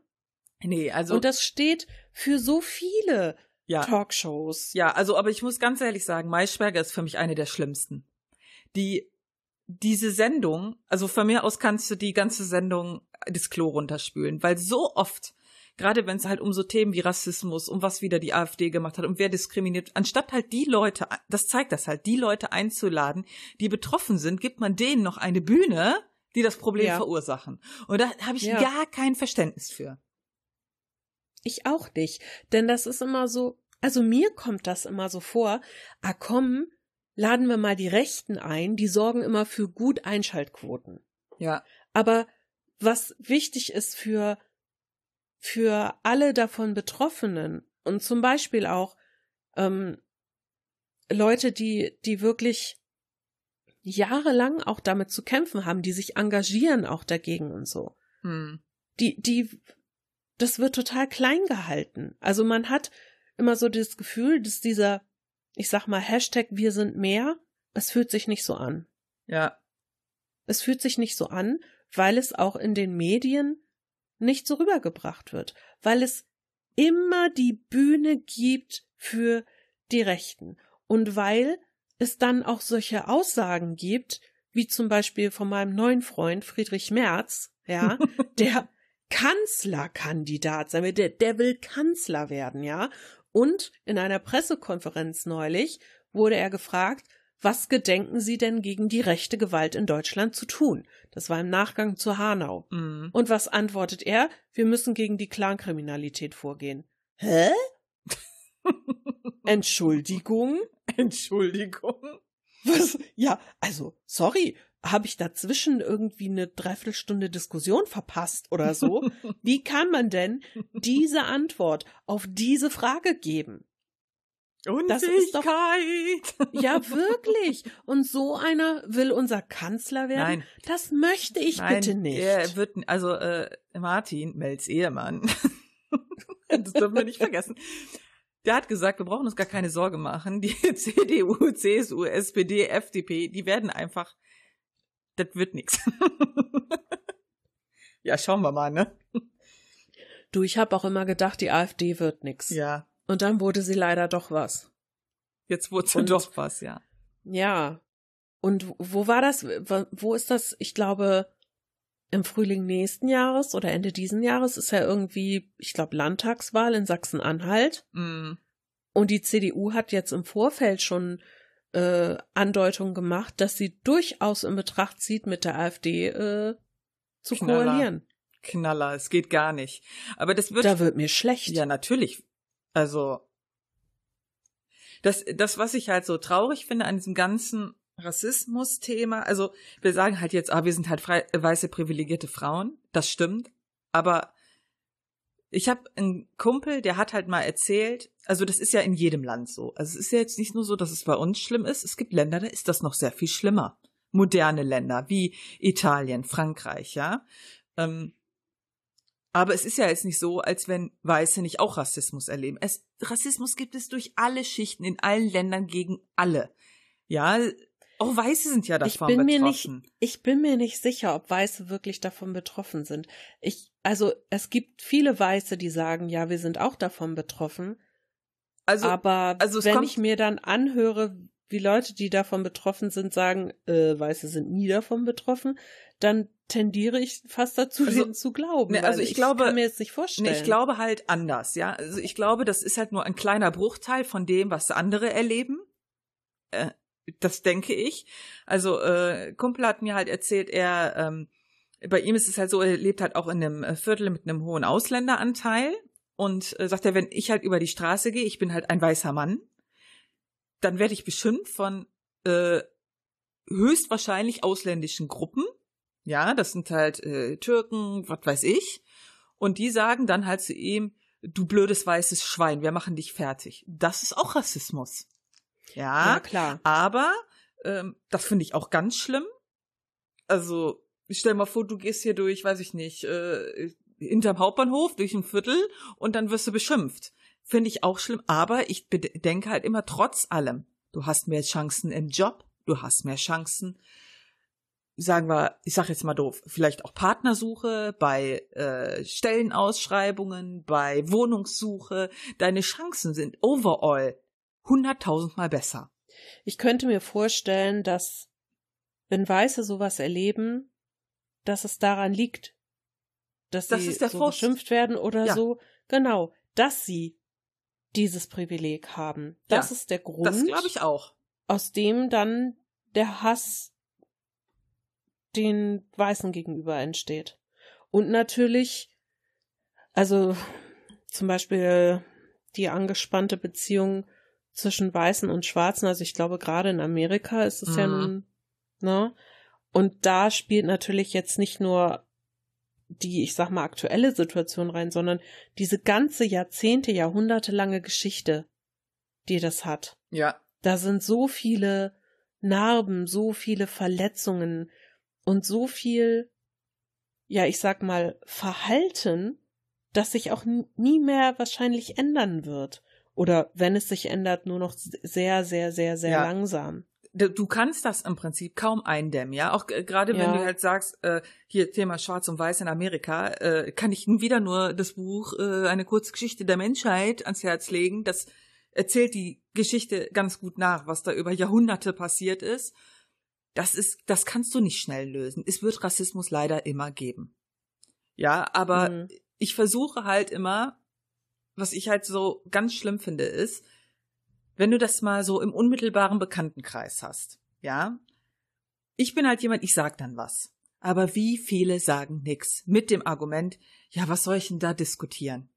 Nee, also. Und das steht für so viele ja. Talkshows. Ja, also, aber ich muss ganz ehrlich sagen, Maischberger ist für mich eine der schlimmsten. Die diese Sendung, also von mir aus kannst du die ganze Sendung das Klo runterspülen, weil so oft, gerade wenn es halt um so Themen wie Rassismus, um was wieder die AfD gemacht hat, um wer diskriminiert, anstatt halt die Leute, das zeigt das halt, die Leute einzuladen, die betroffen sind, gibt man denen noch eine Bühne, die das Problem ja. verursachen. Und da habe ich ja. gar kein Verständnis für. Ich auch nicht, denn das ist immer so, also mir kommt das immer so vor, ah komm, laden wir mal die Rechten ein, die sorgen immer für gut Einschaltquoten. Ja. Aber was wichtig ist für, für alle davon Betroffenen und zum Beispiel auch ähm, Leute, die, die wirklich jahrelang auch damit zu kämpfen haben, die sich engagieren auch dagegen und so. Hm. Die, die, das wird total klein gehalten. Also man hat immer so das Gefühl, dass dieser ich sag mal, Hashtag wir sind mehr, es fühlt sich nicht so an. Ja. Es fühlt sich nicht so an, weil es auch in den Medien nicht so rübergebracht wird, weil es immer die Bühne gibt für die Rechten und weil es dann auch solche Aussagen gibt, wie zum Beispiel von meinem neuen Freund Friedrich Merz, ja, der Kanzlerkandidat sein will, der, der will Kanzler werden, ja, und in einer Pressekonferenz neulich wurde er gefragt, was gedenken Sie denn gegen die rechte Gewalt in Deutschland zu tun? Das war im Nachgang zu Hanau. Mhm. Und was antwortet er? Wir müssen gegen die Clankriminalität vorgehen. Hä? Entschuldigung? Entschuldigung. Was? Ja, also, sorry, habe ich dazwischen irgendwie eine Dreiviertelstunde Diskussion verpasst oder so? Wie kann man denn diese Antwort auf diese Frage geben? Das ist doch- Unfähigkeit. Ja, wirklich. Und so einer will unser Kanzler werden? Nein. Das möchte ich Nein, bitte nicht. Er wird, also äh, Martin, Mels Ehemann, das dürfen wir nicht vergessen. Der hat gesagt, wir brauchen uns gar keine Sorge machen. Die CDU, CSU, SPD, FDP, die werden einfach, das wird nix. ja, schauen wir mal, ne? Du, ich habe auch immer gedacht, die AfD wird nix. Ja, Und dann wurde sie leider doch was. jetzt wurde Und- doch was, ja. Ja. Und wo war das? Wo- Wo ist das? Ich glaube, im Frühling nächsten Jahres oder Ende diesen Jahres ist ja irgendwie, ich glaube, Landtagswahl in Sachsen-Anhalt. Mm, Und die CDU hat jetzt im Vorfeld schon äh, Andeutungen gemacht, dass sie durchaus in Betracht zieht, mit der AfD äh, zu Knaller. koalieren. Knaller, es geht gar nicht. Aber das wird Da wird mir schlecht. Ja, natürlich. Also, das, das, was ich halt so traurig finde an diesem ganzen Rassismus-Thema, also wir sagen halt jetzt, ah, wir sind halt frei, weiße privilegierte Frauen, das stimmt, aber ich habe einen Kumpel, der hat halt mal erzählt, also das ist ja in jedem Land so. Also es ist ja jetzt nicht nur so, dass es bei uns schlimm ist, es gibt Länder, da ist das noch sehr viel schlimmer. Moderne Länder wie Italien, Frankreich, ja. Ähm, aber es ist ja jetzt nicht so, als wenn Weiße nicht auch Rassismus erleben. Es, Rassismus gibt es durch alle Schichten, in allen Ländern gegen alle. Ja, auch Weiße sind ja ich davon bin mir nicht, betroffen. ich bin mir nicht sicher, ob Weiße wirklich davon betroffen sind. Ich, also es gibt viele Weiße, die sagen, ja, wir sind auch davon betroffen. also, aber also wenn ich mir dann anhöre, wie Leute, die davon betroffen sind, sagen, äh, Weiße sind nie davon betroffen, dann tendiere ich fast dazu, Also- zu glauben. Ne, also weil ich glaube- kann mir jetzt nicht vorstellen. nee, ich glaube halt anders, ja. Also ich glaube, das ist halt nur ein kleiner Bruchteil von dem, was andere erleben. Äh, das denke ich. Also äh, Kumpel hat mir halt erzählt, er ähm, bei ihm ist es halt so, er lebt halt auch in einem äh, Viertel mit einem hohen Ausländeranteil und äh, sagt er, wenn ich halt über die Straße gehe, ich bin halt ein weißer Mann, dann werde ich beschimpft von äh, höchstwahrscheinlich ausländischen Gruppen. Ja, das sind halt äh, Türken, was weiß ich. Und die sagen dann halt zu ihm, du blödes weißes Schwein, wir machen dich fertig. Das ist auch Rassismus. Ja, ja, klar. aber ähm, das finde ich auch ganz schlimm. Also, stell mal vor, du gehst hier durch, weiß ich nicht, äh, hinterm Hauptbahnhof, durch ein Viertel und dann wirst du beschimpft. Finde ich auch schlimm, aber ich denke halt immer trotz allem, du hast mehr Chancen im Job, du hast mehr Chancen, sagen wir, ich sag jetzt mal doof, vielleicht auch Partnersuche, bei äh, Stellenausschreibungen, bei Wohnungssuche. Deine Chancen sind overall hunderttausendmal besser. Ich könnte mir vorstellen, dass wenn Weiße sowas erleben, dass es daran liegt, dass Das sie so Frust. beschimpft werden oder Ja. so. Genau, dass sie dieses Privileg haben. Das Ja, ist der Grund, Das glaube ich auch. aus dem dann der Hass den Weißen gegenüber entsteht. Und natürlich, also zum Beispiel die angespannte Beziehung zwischen Weißen und Schwarzen, also ich glaube gerade in Amerika ist es ja Mhm. nun, ne? Und da spielt natürlich jetzt nicht nur die, ich sag mal, aktuelle Situation rein, sondern diese ganze Jahrzehnte, Jahrhunderte Geschichte, die das hat. Ja. Da sind so viele Narben, so viele Verletzungen und so viel, ja, ich sag mal, Verhalten, das sich auch nie mehr wahrscheinlich ändern wird. Oder wenn es sich ändert, nur noch sehr, sehr, sehr, sehr Ja. langsam. Du kannst das im Prinzip kaum eindämmen, ja. Auch g- gerade wenn Ja. du halt sagst, äh, hier Thema Schwarz und Weiß in Amerika, äh, kann ich nun wieder nur das Buch äh, Eine Kurzgeschichte der Menschheit ans Herz legen. Das erzählt die Geschichte ganz gut nach, was da über Jahrhunderte passiert ist. Das ist, das kannst du nicht schnell lösen. Es wird Rassismus leider immer geben. Ja, aber Mhm. ich versuche halt immer, was ich halt so ganz schlimm finde, ist, wenn du das mal so im unmittelbaren Bekanntenkreis hast, ja, ich bin halt jemand, ich sag dann was. Aber wie viele sagen nix mit dem Argument, ja, was soll ich denn da diskutieren?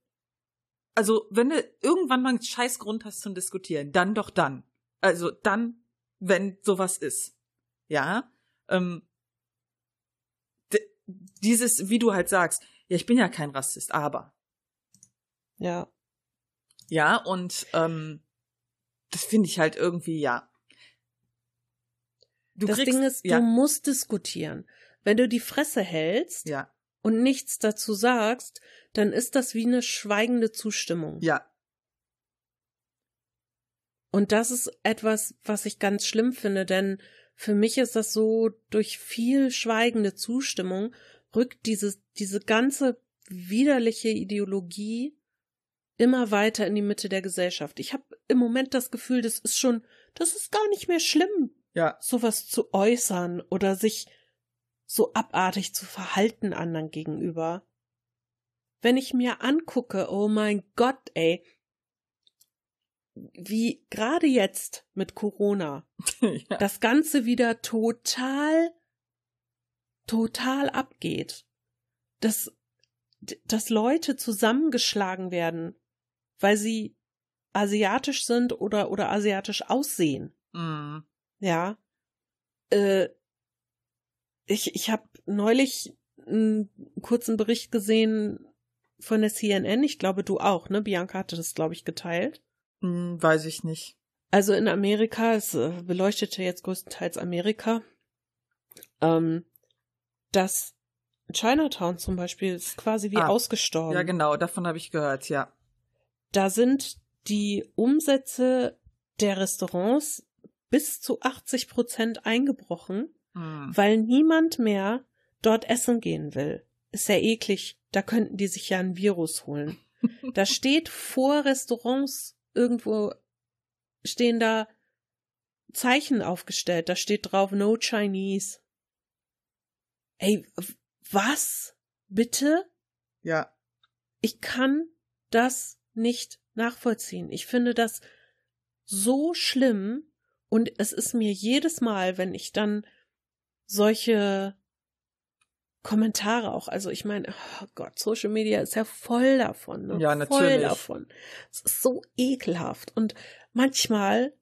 Also, wenn du irgendwann mal einen scheiß Grund hast zum Diskutieren, dann doch dann. Also dann, wenn sowas ist. Ja, ähm, dieses, wie du halt sagst, ja, ich bin ja kein Rassist, aber. Ja. Ja, und ähm, das finde ich halt irgendwie, ja. Du das kriegst, Ding ist, ja. du musst diskutieren. Wenn du die Fresse hältst ja. und nichts dazu sagst, dann ist das wie eine schweigende Zustimmung. Ja. Und das ist etwas, was ich ganz schlimm finde, denn für mich ist das so, durch viel schweigende Zustimmung rückt dieses, diese ganze widerliche Ideologie immer weiter in die Mitte der Gesellschaft. Ich habe im Moment das Gefühl, das ist schon, das ist gar nicht mehr schlimm, ja. sowas zu äußern oder sich so abartig zu verhalten anderen gegenüber. Wenn ich mir angucke, oh mein Gott, ey, wie gerade jetzt mit Corona ja. das Ganze wieder total, total abgeht. Dass, dass Leute zusammengeschlagen werden, weil sie asiatisch sind oder, oder asiatisch aussehen. Mhm. Ja. Äh, ich ich habe neulich einen kurzen Bericht gesehen von der CNN. Ich glaube, du auch, ne? Bianca hatte das, glaube ich, geteilt. Hm, weiß ich nicht. Also in Amerika, es äh, beleuchtete jetzt größtenteils Amerika, ähm, dass Chinatown zum Beispiel ist quasi wie ah, ausgestorben. Ja, genau, davon habe ich gehört, ja. Da sind die Umsätze der Restaurants bis zu 80 Prozent eingebrochen, hm. weil niemand mehr dort essen gehen will. Ist ja eklig. Da könnten die sich ja ein Virus holen. da steht vor Restaurants irgendwo stehen da Zeichen aufgestellt. Da steht drauf No Chinese. Ey, was? Bitte? Ja. Ich kann das nicht nachvollziehen. Ich finde das so schlimm und es ist mir jedes Mal, wenn ich dann solche Kommentare auch. Also ich meine, oh Gott, Social Media ist ja voll davon. Ne? Ja, natürlich. Voll davon. Es ist so ekelhaft. Und manchmal,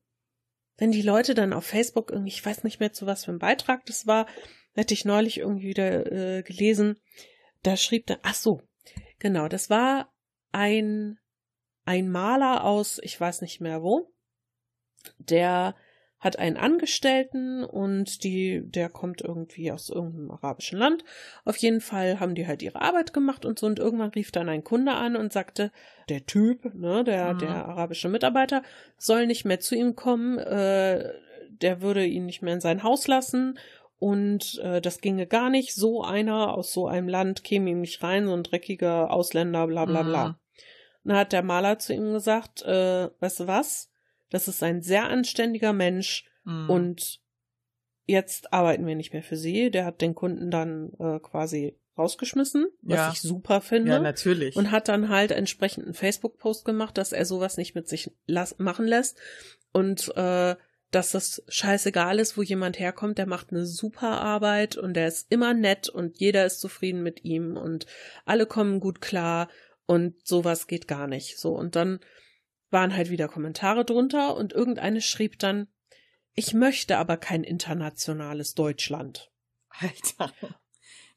wenn die Leute dann auf Facebook irgendwie, ich weiß nicht mehr zu was für ein Beitrag das war, hätte ich neulich irgendwie wieder äh, gelesen, da schrieb da, ach so, genau, das war ein, ein Maler aus, ich weiß nicht mehr wo, der hat einen Angestellten und die, der kommt irgendwie aus irgendeinem arabischen Land. Auf jeden Fall haben die halt ihre Arbeit gemacht und so und irgendwann rief dann ein Kunde an und sagte, der Typ, ne, der, mhm. der arabische Mitarbeiter soll nicht mehr zu ihm kommen, äh, der würde ihn nicht mehr in sein Haus lassen und äh, das ginge gar nicht. So einer aus so einem Land käme ihm nicht rein, so ein dreckiger Ausländer, bla bla bla. Dann hat der Maler zu ihm gesagt, äh, weißt du was? Das ist ein sehr anständiger Mensch mhm. und jetzt arbeiten wir nicht mehr für sie. Der hat den Kunden dann äh, quasi rausgeschmissen, was ja. ich super finde. Ja, natürlich. Und hat dann halt entsprechend einen Facebook-Post gemacht, dass er sowas nicht mit sich machen lässt und äh, dass das scheißegal ist, wo jemand herkommt, der macht eine super Arbeit und der ist immer nett und jeder ist zufrieden mit ihm und alle kommen gut klar und sowas geht gar nicht. So und dann waren halt wieder Kommentare drunter und irgendeine schrieb dann, ich möchte aber kein internationales Deutschland. Alter.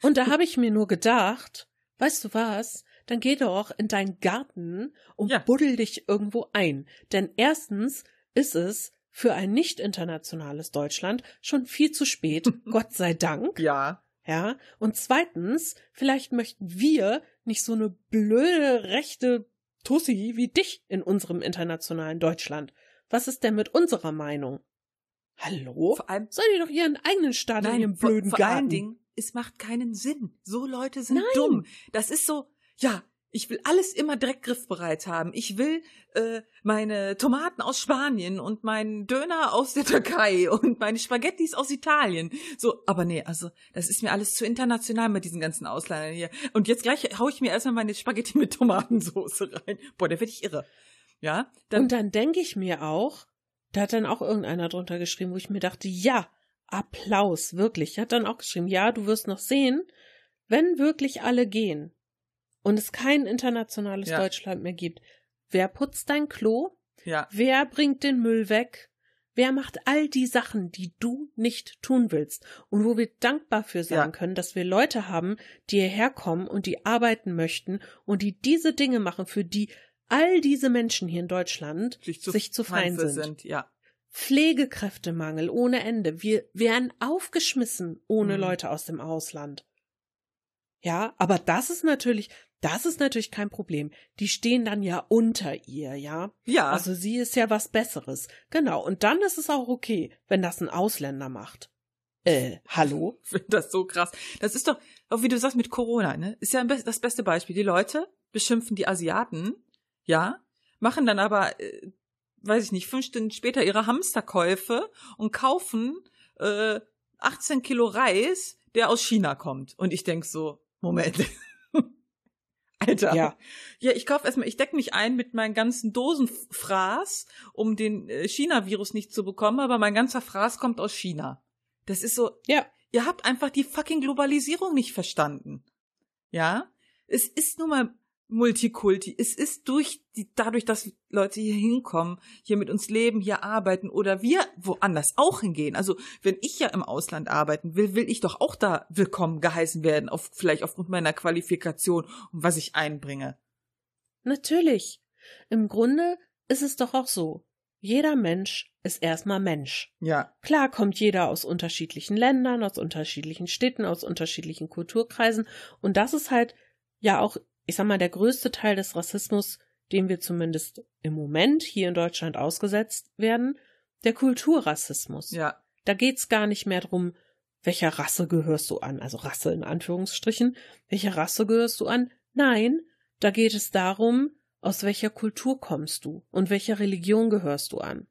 Und da habe ich mir nur gedacht, weißt du was? Dann geh doch in deinen Garten und ja. buddel dich irgendwo ein. Denn erstens ist es für ein nicht internationales Deutschland schon viel zu spät, Gott sei Dank. Ja. Ja. Und zweitens, vielleicht möchten wir nicht so eine blöde rechte Tussi wie dich in unserem internationalen Deutschland. Was ist denn mit unserer Meinung? Hallo? Vor allem soll die doch ihren eigenen Staat Nein, in ihrem blöden vor, vor Garten. Allen Dingen, es macht keinen Sinn. So Leute sind Nein. dumm. Das ist so, ja, ich will alles immer direkt griffbereit haben. Ich will äh, meine Tomaten aus Spanien und meinen Döner aus der Türkei und meine Spaghettis aus Italien. So, aber nee, also das ist mir alles zu international mit diesen ganzen Ausländern hier. Und jetzt gleich hau ich mir erstmal meine Spaghetti mit Tomatensauce rein. Boah, da werde ich irre. Ja. Dann, und dann denke ich mir auch, Da hat dann auch irgendeiner drunter geschrieben, wo ich mir dachte, ja, Applaus, wirklich. Hat dann auch geschrieben, ja, du wirst noch sehen, wenn wirklich alle gehen und es kein internationales Ja. Deutschland mehr gibt, wer putzt dein Klo? Ja. Wer bringt den Müll weg? Wer macht all die Sachen, die du nicht tun willst? Und wo wir dankbar für sein Ja. können, dass wir Leute haben, die hierher kommen und die arbeiten möchten und die diese Dinge machen, für die all diese Menschen hier in Deutschland Sich zu, sich zu fein für sind. Ja. Pflegekräftemangel ohne Ende. Wir werden aufgeschmissen ohne Mhm. Leute aus dem Ausland. Ja, aber das ist natürlich, das ist natürlich kein Problem. Die stehen dann ja unter ihr, ja. Ja. Also sie ist ja was Besseres. Genau. Und dann ist es auch okay, wenn das ein Ausländer macht. Äh, hallo? Ich finde das so krass. Das ist doch, auch wie du sagst, mit Corona, ne? Ist ja das beste Beispiel. Die Leute beschimpfen die Asiaten, ja, machen dann aber, äh, weiß ich nicht, fünf Stunden später ihre Hamsterkäufe und kaufen äh, 18 Kilo Reis, der aus China kommt. Und ich denk so, Moment. Alter. Ja. Ja, ich kaufe erstmal, ich decke mich ein mit meinen ganzen Dosenfraß, um den äh, China-Virus nicht zu bekommen, aber mein ganzer Fraß kommt aus China. Das ist so, Ja. Ihr habt einfach die fucking Globalisierung nicht verstanden. Ja? Es ist nun mal Multikulti. Es ist durch die, dadurch, dass Leute hier hinkommen, hier mit uns leben, hier arbeiten oder wir woanders auch hingehen. Also, wenn ich ja im Ausland arbeiten will, will ich doch auch da willkommen geheißen werden, auf, vielleicht aufgrund meiner Qualifikation und was ich einbringe. Natürlich. Im Grunde ist es doch auch so. Jeder Mensch ist erstmal Mensch. Ja. Klar kommt jeder aus unterschiedlichen Ländern, aus unterschiedlichen Städten, aus unterschiedlichen Kulturkreisen. Und das ist halt ja auch, ich sag mal, der größte Teil des Rassismus, dem wir zumindest im Moment hier in Deutschland ausgesetzt werden, der Kulturrassismus. Ja. Da geht's gar nicht mehr drum, welcher Rasse gehörst du an, also Rasse in Anführungsstrichen, welcher Rasse gehörst du an? Nein, da geht es darum, aus welcher Kultur kommst du und welcher Religion gehörst du an.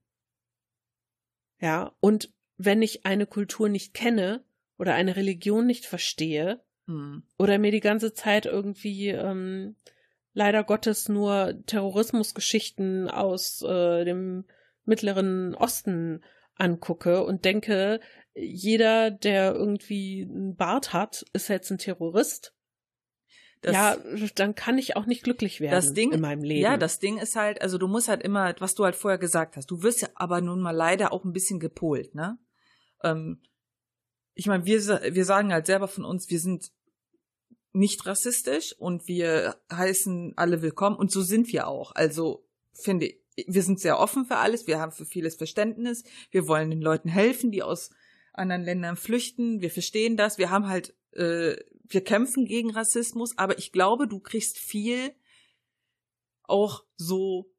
Ja, und wenn ich eine Kultur nicht kenne oder eine Religion nicht verstehe Hm. oder mir die ganze Zeit irgendwie ähm, leider Gottes nur Terrorismusgeschichten aus äh, dem Mittleren Osten angucke und denke, jeder, der irgendwie einen Bart hat, ist jetzt ein Terrorist. Das, ja, dann kann ich auch nicht glücklich werden das Ding, in meinem Leben. Ja, das Ding ist halt, also du musst halt immer, was du halt vorher gesagt hast, du wirst ja aber nun mal leider auch ein bisschen gepolt, ne? Ähm, ich meine, wir, wir sagen halt selber von uns, wir sind nicht rassistisch und wir heißen alle willkommen und so sind wir auch. Also finde ich, wir sind sehr offen für alles, wir haben für vieles Verständnis, wir wollen den Leuten helfen, die aus anderen Ländern flüchten, wir verstehen das, wir haben halt, äh, wir kämpfen gegen Rassismus, aber ich glaube, du kriegst viel auch so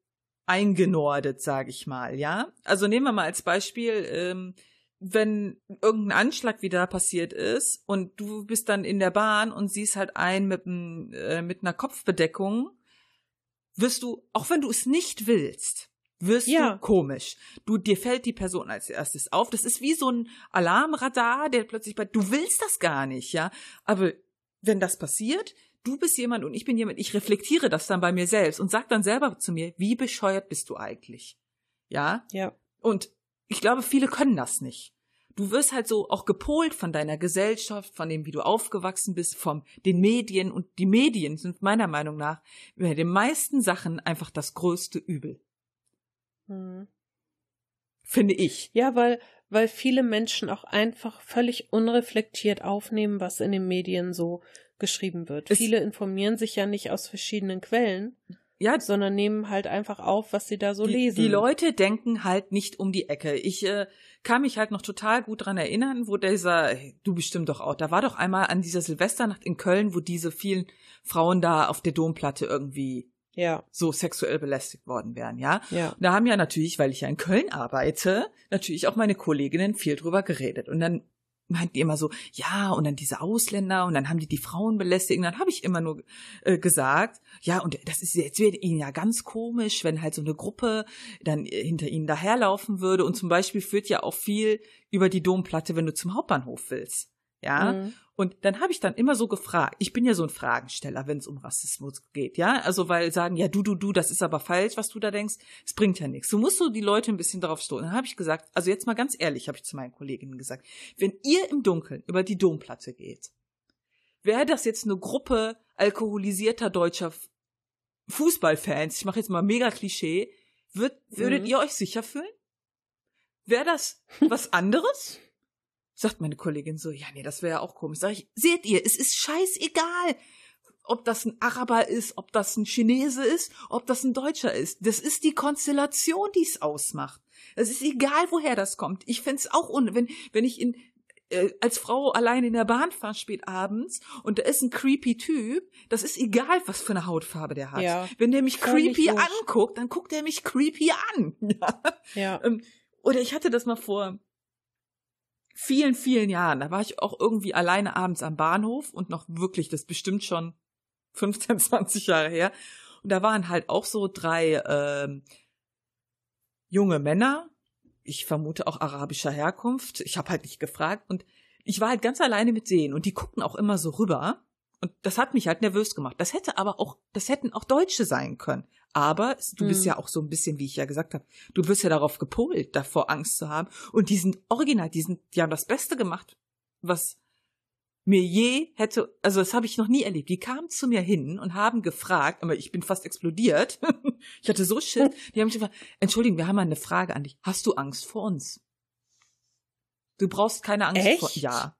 eingenordet, sage ich mal, ja. Also nehmen wir mal als Beispiel, ähm, wenn irgendein Anschlag wieder passiert ist und du bist dann in der Bahn und siehst halt einen mit, n- äh, mit einer Kopfbedeckung, wirst du, auch wenn du es nicht willst, wirst Ja. du komisch. Du, dir fällt die Person als erstes auf. Das ist wie so ein Alarmradar, der plötzlich bei, du willst das gar nicht, ja. Aber wenn das passiert, du bist jemand und ich bin jemand, ich reflektiere das dann bei mir selbst und sag dann selber zu mir, wie bescheuert bist du eigentlich? Ja? ja. Und ich glaube, viele können das nicht. Du wirst halt so auch gepolt von deiner Gesellschaft, von dem, wie du aufgewachsen bist, von den Medien. Und die Medien sind meiner Meinung nach bei den meisten Sachen einfach das größte Übel. Hm. Finde ich. Ja, weil, weil viele Menschen auch einfach völlig unreflektiert aufnehmen, was in den Medien so geschrieben wird. Es- viele informieren sich ja nicht aus verschiedenen Quellen, Ja, sondern nehmen halt einfach auf, was sie da so die, lesen. die Leute denken halt nicht um die Ecke. Ich äh, kann mich halt noch total gut dran erinnern, wo dieser, du bestimmt doch auch, da war doch einmal an dieser Silvesternacht in Köln, wo diese vielen Frauen da auf der Domplatte irgendwie Ja, so sexuell belästigt worden wären, ja. ja. Und da haben ja natürlich, weil ich ja in Köln arbeite, natürlich auch meine Kolleginnen viel drüber geredet. Und dann meinten immer so, ja, und dann diese Ausländer und dann haben die die Frauen belästigt. Und dann habe ich immer nur äh, gesagt, ja, und das ist jetzt wird ihnen ja ganz komisch, wenn halt so eine Gruppe dann äh, hinter ihnen daherlaufen würde. Und zum Beispiel führt ja auch viel über die Domplatte, wenn du zum Hauptbahnhof willst. Ja. Mhm. Und dann habe ich dann immer so gefragt, ich bin ja so ein Fragensteller, wenn es um Rassismus geht, ja? Also weil sagen, ja, du, du, du, das ist aber falsch, was du da denkst, es bringt ja nichts. Du musst so die Leute ein bisschen darauf stoßen. Dann habe ich gesagt, also jetzt mal ganz ehrlich, habe ich zu meinen Kolleginnen gesagt, wenn ihr im Dunkeln über die Domplatte geht, wäre das jetzt eine Gruppe alkoholisierter deutscher Fußballfans, ich mache jetzt mal mega Klischee, würd, würdet mhm. ihr euch sicher fühlen? Wäre das was anderes? Sagt meine Kollegin so, ja, nee, das wäre ja auch komisch. Sag ich, seht ihr, es ist scheißegal, ob das ein Araber ist, ob das ein Chinese ist, ob das ein Deutscher ist. Das ist die Konstellation, die es ausmacht. Es ist egal, woher das kommt. Ich find's auch un wenn wenn ich in äh, als Frau allein in der Bahn fahre spät abends und da ist ein creepy Typ, das ist egal, was für eine Hautfarbe der hat. Ja, wenn der mich creepy anguckt, dann guckt er mich creepy an. Ja. ja. Ähm, oder ich hatte das mal vor vielen, vielen Jahren. Da war ich auch irgendwie alleine abends am Bahnhof und noch wirklich, das bestimmt schon 15, 20 Jahre her. Und da waren halt auch so drei ähm, junge Männer, ich vermute auch arabischer Herkunft. Ich habe halt nicht gefragt und ich war halt ganz alleine mit denen und die guckten auch immer so rüber und das hat mich halt nervös gemacht. Das hätte aber auch, das hätten auch Deutsche sein können. Aber du bist hm. ja auch so ein bisschen, wie ich ja gesagt habe, du wirst ja darauf gepolt, davor Angst zu haben. Und die sind original, die sind, die haben das Beste gemacht, was mir je hätte, also das habe ich noch nie erlebt. Die kamen zu mir hin und haben gefragt, aber ich bin fast explodiert. ich hatte so Schiss. Die haben mich gefragt, Entschuldigung, wir haben mal eine Frage an dich. Hast du Angst vor uns? Du brauchst keine Angst Echt? vor. Ja.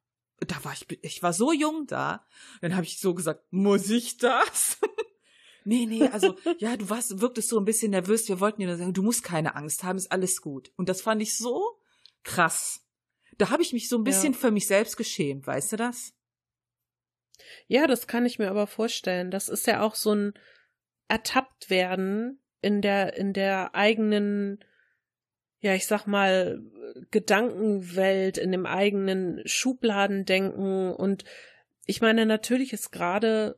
Da war ich, ich war so jung da. Dann habe ich so gesagt, muss ich das? nee, nee, also ja, du warst, wirktest so ein bisschen nervös. Wir wollten dir nur sagen, du musst keine Angst haben, ist alles gut. Und das fand ich so krass. Da habe ich mich so ein bisschen ja. für mich selbst geschämt, weißt du das? Ja, das kann ich mir aber vorstellen. Das ist ja auch so ein ertappt werden in der in der eigenen ja, ich sag mal Gedankenwelt, in dem eigenen Schubladendenken und ich meine, natürlich ist gerade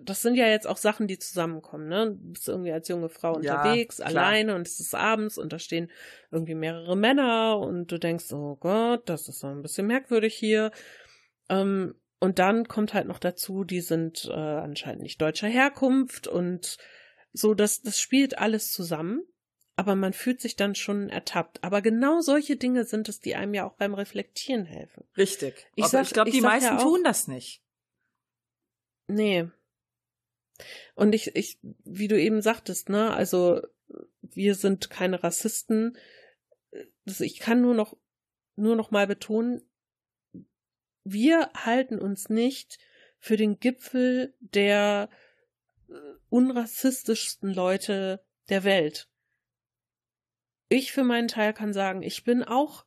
das sind ja jetzt auch Sachen, die zusammenkommen, ne? Du bist irgendwie als junge Frau unterwegs, ja, alleine und es ist abends und da stehen irgendwie mehrere Männer und du denkst, oh Gott, das ist so ein bisschen merkwürdig hier. Ähm, und dann kommt halt noch dazu, die sind äh, anscheinend nicht deutscher Herkunft und so, das, das spielt alles zusammen. Aber man fühlt sich dann schon ertappt. Aber genau solche Dinge sind es, die einem ja auch beim Reflektieren helfen. Richtig. Ich, ich glaube, die meisten ja auch, tun das nicht. Nee, und ich, ich, wie du eben sagtest, ne, also wir sind keine Rassisten. Also ich kann nur noch, nur noch mal betonen, wir halten uns nicht für den Gipfel der äh, unrassistischsten Leute der Welt. Ich für meinen Teil kann sagen, ich bin auch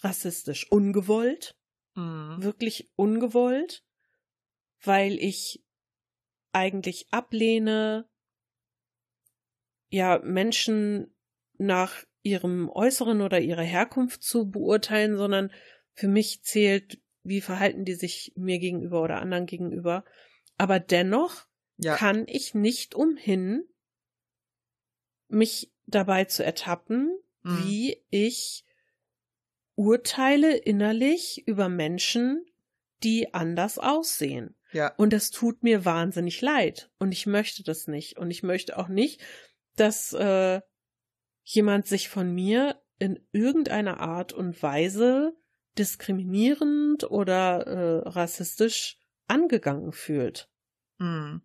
rassistisch, ungewollt, mhm. wirklich ungewollt, weil ich eigentlich ablehne, ja, Menschen nach ihrem Äußeren oder ihrer Herkunft zu beurteilen, sondern für mich zählt, wie verhalten die sich mir gegenüber oder anderen gegenüber. Aber dennoch ja. kann ich nicht umhin, mich dabei zu ertappen, mhm. wie ich urteile innerlich über Menschen, die anders aussehen. Ja. Und das tut mir wahnsinnig leid. Und ich möchte das nicht. Und ich möchte auch nicht, dass äh, jemand sich von mir in irgendeiner Art und Weise diskriminierend oder äh, rassistisch angegangen fühlt. Mhm.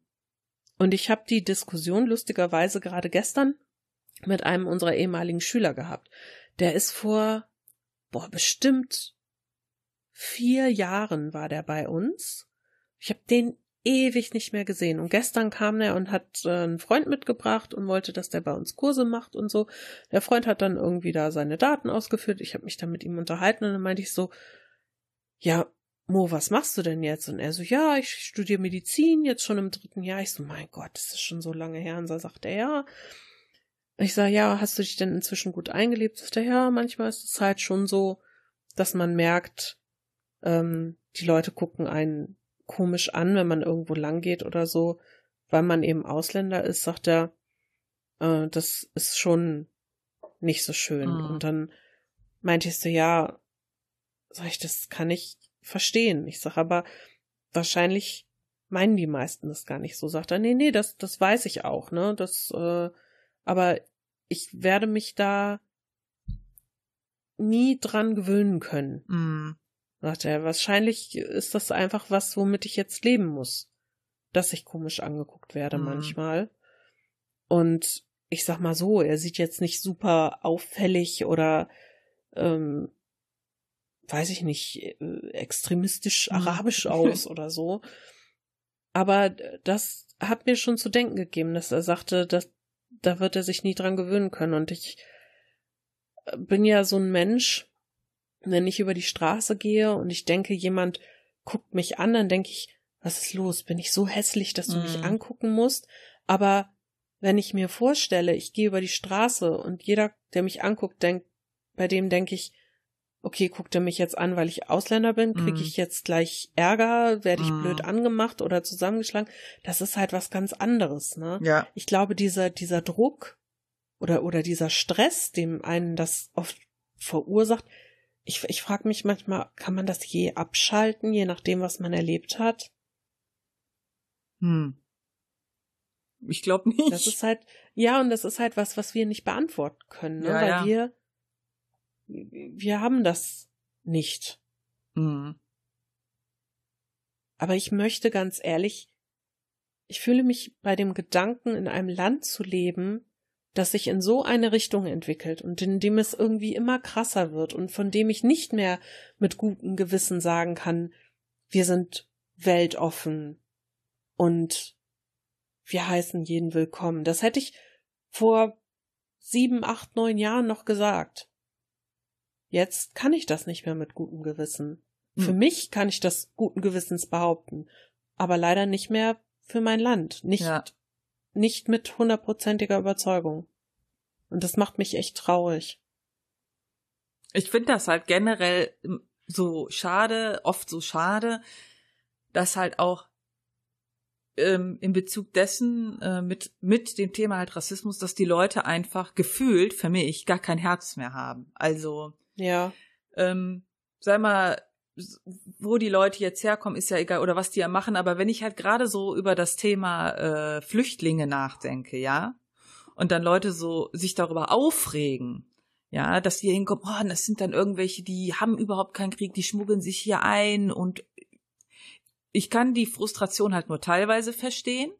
Und ich habe die Diskussion lustigerweise gerade gestern mit einem unserer ehemaligen Schüler gehabt. Der ist vor, boah, bestimmt vier Jahren war der bei uns ich habe den ewig nicht mehr gesehen. Und gestern kam er und hat äh, einen Freund mitgebracht und wollte, dass der bei uns Kurse macht und so. Der Freund hat dann irgendwie da seine Daten ausgeführt. Ich habe mich dann mit ihm unterhalten und dann meinte ich so, ja, Mo, was machst du denn jetzt? Und er so, ja, ich studiere Medizin, jetzt schon im dritten Jahr. Ich so, mein Gott, das ist schon so lange her. Und so sagt er, ja. Ich sage, ja, hast du dich denn inzwischen gut eingelebt? Sagt er, ja, manchmal ist es halt schon so, dass man merkt, ähm, die Leute gucken einen komisch an, wenn man irgendwo lang geht oder so, weil man eben Ausländer ist, sagt er, äh, das ist schon nicht so schön. Mhm. Und dann meinte ich so, ja, sag ich, das kann ich verstehen. Ich sage aber, wahrscheinlich meinen die meisten das gar nicht so. Sagt er, nee, nee, das, das weiß ich auch, ne? Das, äh, aber ich werde mich da nie dran gewöhnen können. Mm. Sagt er, wahrscheinlich ist das einfach was, womit ich jetzt leben muss. Dass ich komisch angeguckt werde Mhm. manchmal. Und ich sag mal so, er sieht jetzt nicht super auffällig oder ähm, weiß ich nicht, äh, extremistisch Mhm. arabisch aus oder so. Aber das hat mir schon zu denken gegeben, dass er sagte, dass da wird er sich nie dran gewöhnen können. Und ich bin ja so ein Mensch, wenn ich über die Straße gehe und ich denke, jemand guckt mich an, dann denke ich, was ist los? Bin ich so hässlich, dass du mich Mhm. angucken musst? Aber wenn ich mir vorstelle, ich gehe über die Straße und jeder, der mich anguckt, denkt, bei dem denke ich, okay, guckt er mich jetzt an, weil ich Ausländer bin, kriege Mhm. ich jetzt gleich Ärger, werde ich Mhm. blöd angemacht oder zusammengeschlagen? Das ist halt was ganz anderes, ne? Ja. Ich glaube, dieser, dieser Druck oder, oder dieser Stress, dem einen das oft verursacht, ich, ich frage mich manchmal, kann man das je abschalten, je nachdem, was man erlebt hat? Hm. Ich glaube nicht. Das ist halt, ja, und das ist halt was, was wir nicht beantworten können, ne? Ja, weil ja. wir, wir haben das nicht. Hm. Aber ich möchte ganz ehrlich, ich fühle mich bei dem Gedanken, in einem Land zu leben, das sich in so eine Richtung entwickelt und in dem es irgendwie immer krasser wird und von dem ich nicht mehr mit gutem Gewissen sagen kann, wir sind weltoffen und wir heißen jeden willkommen. Das hätte ich vor sieben, acht, neun Jahren noch gesagt. Jetzt kann ich das nicht mehr mit gutem Gewissen. Für Hm. mich kann ich das guten Gewissens behaupten, aber leider nicht mehr für mein Land. Nicht, Ja. nicht mit hundertprozentiger Überzeugung. Und das macht mich echt traurig. Ich finde das halt generell so schade, oft so schade, dass halt auch ähm, in Bezug dessen äh, mit mit dem Thema halt Rassismus, dass die Leute einfach gefühlt für mich gar kein Herz mehr haben. Also Ja, ähm, sag mal, wo die Leute jetzt herkommen, ist ja egal oder was die ja machen, aber wenn ich halt gerade so über das Thema äh, Flüchtlinge nachdenke, ja, und dann Leute so sich darüber aufregen, ja, dass die hinkommen, oh, das sind dann irgendwelche, die haben überhaupt keinen Krieg, die schmuggeln sich hier ein und ich kann die Frustration halt nur teilweise verstehen.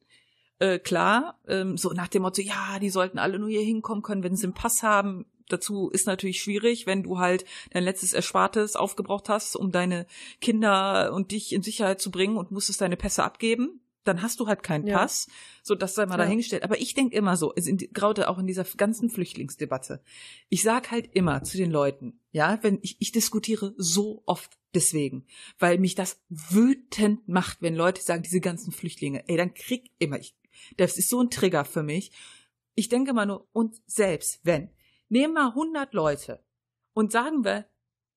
Äh, klar, ähm, so nach dem Motto, ja, die sollten alle nur hier hinkommen können, wenn sie einen Pass haben. Dazu ist natürlich schwierig, wenn du halt dein letztes Erspartes aufgebraucht hast, um deine Kinder und dich in Sicherheit zu bringen und musstest deine Pässe abgeben. Dann hast du halt keinen Ja. Pass. So, das sei mal Ja. dahingestellt. Aber ich denke immer so, es gerade auch in dieser ganzen Flüchtlingsdebatte. Ich sag halt immer zu den Leuten, ja, wenn ich, ich diskutiere so oft deswegen, weil mich das wütend macht, wenn Leute sagen, diese ganzen Flüchtlinge, ey, dann krieg immer ich, das ist so ein Trigger für mich. Ich denke mal nur, und selbst wenn, nehmen wir 100 Leute und sagen wir,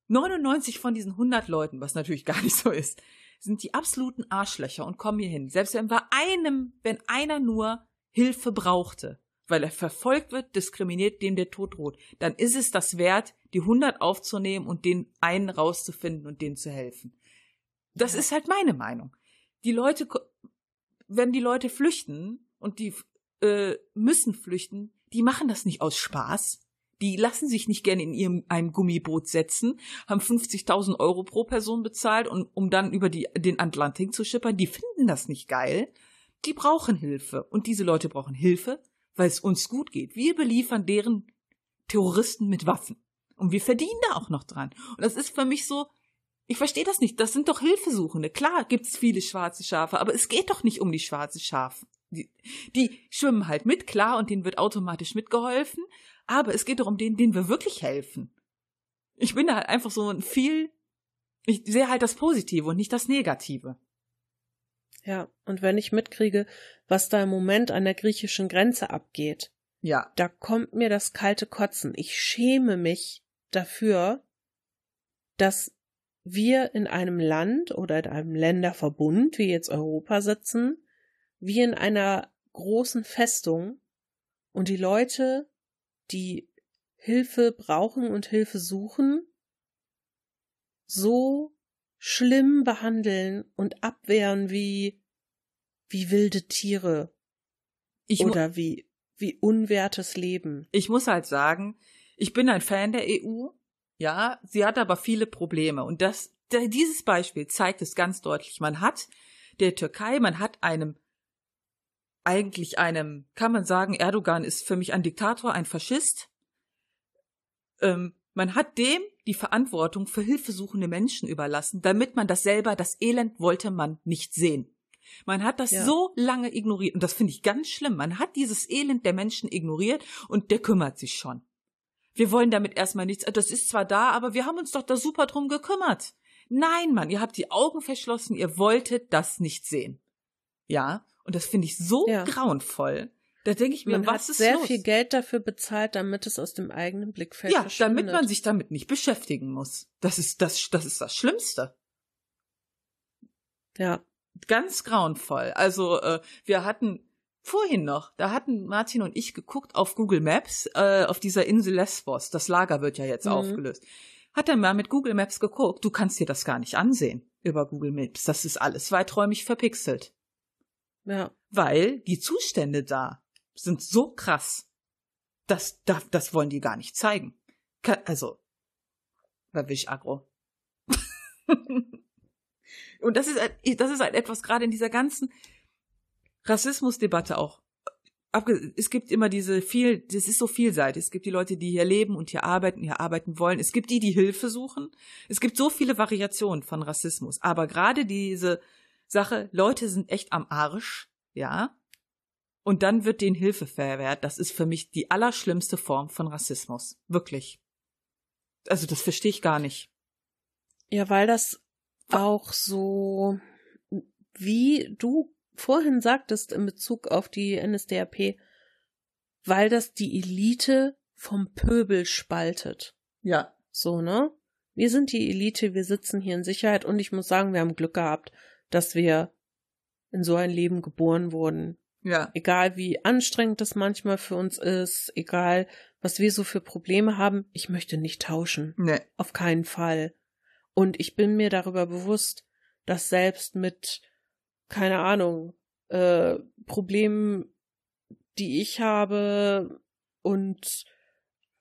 99 von diesen 100 Leuten, was natürlich gar nicht so ist, sind die absoluten Arschlöcher und kommen hier hin. Selbst wenn wir einem, wenn einer nur Hilfe brauchte, weil er verfolgt wird, diskriminiert, dem der Tod droht, dann ist es das wert, die 100 aufzunehmen und den einen rauszufinden und denen zu helfen. Das Ja. ist halt meine Meinung. Die Leute, wenn die Leute flüchten und die äh, müssen flüchten, die machen das nicht aus Spaß. Die lassen sich nicht gerne in ihrem einem Gummiboot setzen, haben 50.000 Euro pro Person bezahlt, und, um dann über die, den Atlantik zu schippern. Die finden das nicht geil. Die brauchen Hilfe. Und diese Leute brauchen Hilfe, weil es uns gut geht. Wir beliefern deren Terroristen mit Waffen. Und wir verdienen da auch noch dran. Und das ist für mich so, ich verstehe das nicht. Das sind doch Hilfesuchende. Klar gibt's viele schwarze Schafe, aber es geht doch nicht um die schwarze Schafe. Die, die schwimmen halt mit, klar, und denen wird automatisch mitgeholfen. Aber es geht doch um den, denen wir wirklich helfen. Ich bin da halt einfach so ein viel, ich sehe halt das Positive und nicht das Negative. ja. Und wenn ich mitkriege, was da im Moment an der griechischen Grenze abgeht, Ja. da kommt mir das kalte Kotzen. Ich schäme mich dafür, dass wir in einem Land oder in einem Länderverbund, wie jetzt Europa sitzen, wie in einer großen Festung und die Leute, die Hilfe brauchen und Hilfe suchen, so schlimm behandeln und abwehren wie wie wilde Tiere Ich, oder wie wie unwertes Leben. ich muss halt sagen, ich bin ein Fan der EU. Ja, sie hat aber viele Probleme. Und das, dieses Beispiel zeigt es ganz deutlich. Man hat der Türkei, man hat einem, eigentlich einem, kann man sagen, Erdogan ist für mich ein Diktator, ein Faschist. Ähm, man hat dem die Verantwortung für hilfesuchende Menschen überlassen, damit man das selber, das Elend wollte man nicht sehen. Man hat das Ja. so lange ignoriert und das finde ich ganz schlimm. Man hat dieses Elend der Menschen ignoriert und der kümmert sich schon. Wir wollen damit erstmal nichts. Das ist zwar da, aber wir haben uns doch da super drum gekümmert. Nein, Mann, ihr habt die Augen verschlossen, ihr wolltet das nicht sehen. Ja, und das finde ich so Ja. grauenvoll. Da denke ich mir, Man was hat ist sehr los? viel Geld dafür bezahlt, damit es aus dem eigenen Blickfeld ja, damit man sich damit nicht beschäftigen muss. Das ist das, das ist das Schlimmste. ja Ganz grauenvoll. Also äh, wir hatten vorhin noch, da hatten Martin und ich geguckt auf Google Maps äh, auf dieser Insel Lesbos. Das Lager wird ja jetzt Mhm. aufgelöst. Hat er mal mit Google Maps geguckt. Du kannst dir das gar nicht ansehen über Google Maps. Das ist alles weiträumig verpixelt, ja weil die Zustände da sind so krass. Das, das, das wollen die gar nicht zeigen. Also, bei Wisch Agro. Und das ist, das ist halt etwas gerade in dieser ganzen Rassismusdebatte auch. Abge- Es gibt immer diese viel, das ist so vielseitig. Es gibt die Leute, die hier leben und hier arbeiten, hier arbeiten wollen. Es gibt die, die Hilfe suchen. Es gibt so viele Variationen von Rassismus. Aber gerade diese Sache, Leute sind echt am Arsch, ja. Und dann wird denen Hilfe verwehrt. Das ist für mich die allerschlimmste Form von Rassismus. Wirklich. Also das verstehe ich gar nicht. Ja, weil das auch so, wie du vorhin sagtest in Bezug auf die NSDAP, weil das die Elite vom Pöbel spaltet. Ja. So, ne? Wir sind die Elite, wir sitzen hier in Sicherheit und ich muss sagen, wir haben Glück gehabt, dass wir in so ein Leben geboren wurden. Ja. Egal wie anstrengend das manchmal für uns ist, egal was wir so für Probleme haben, ich möchte nicht tauschen. Nee. Auf keinen Fall. Und ich bin mir darüber bewusst, dass selbst mit, keine Ahnung, äh, Problemen, die ich habe und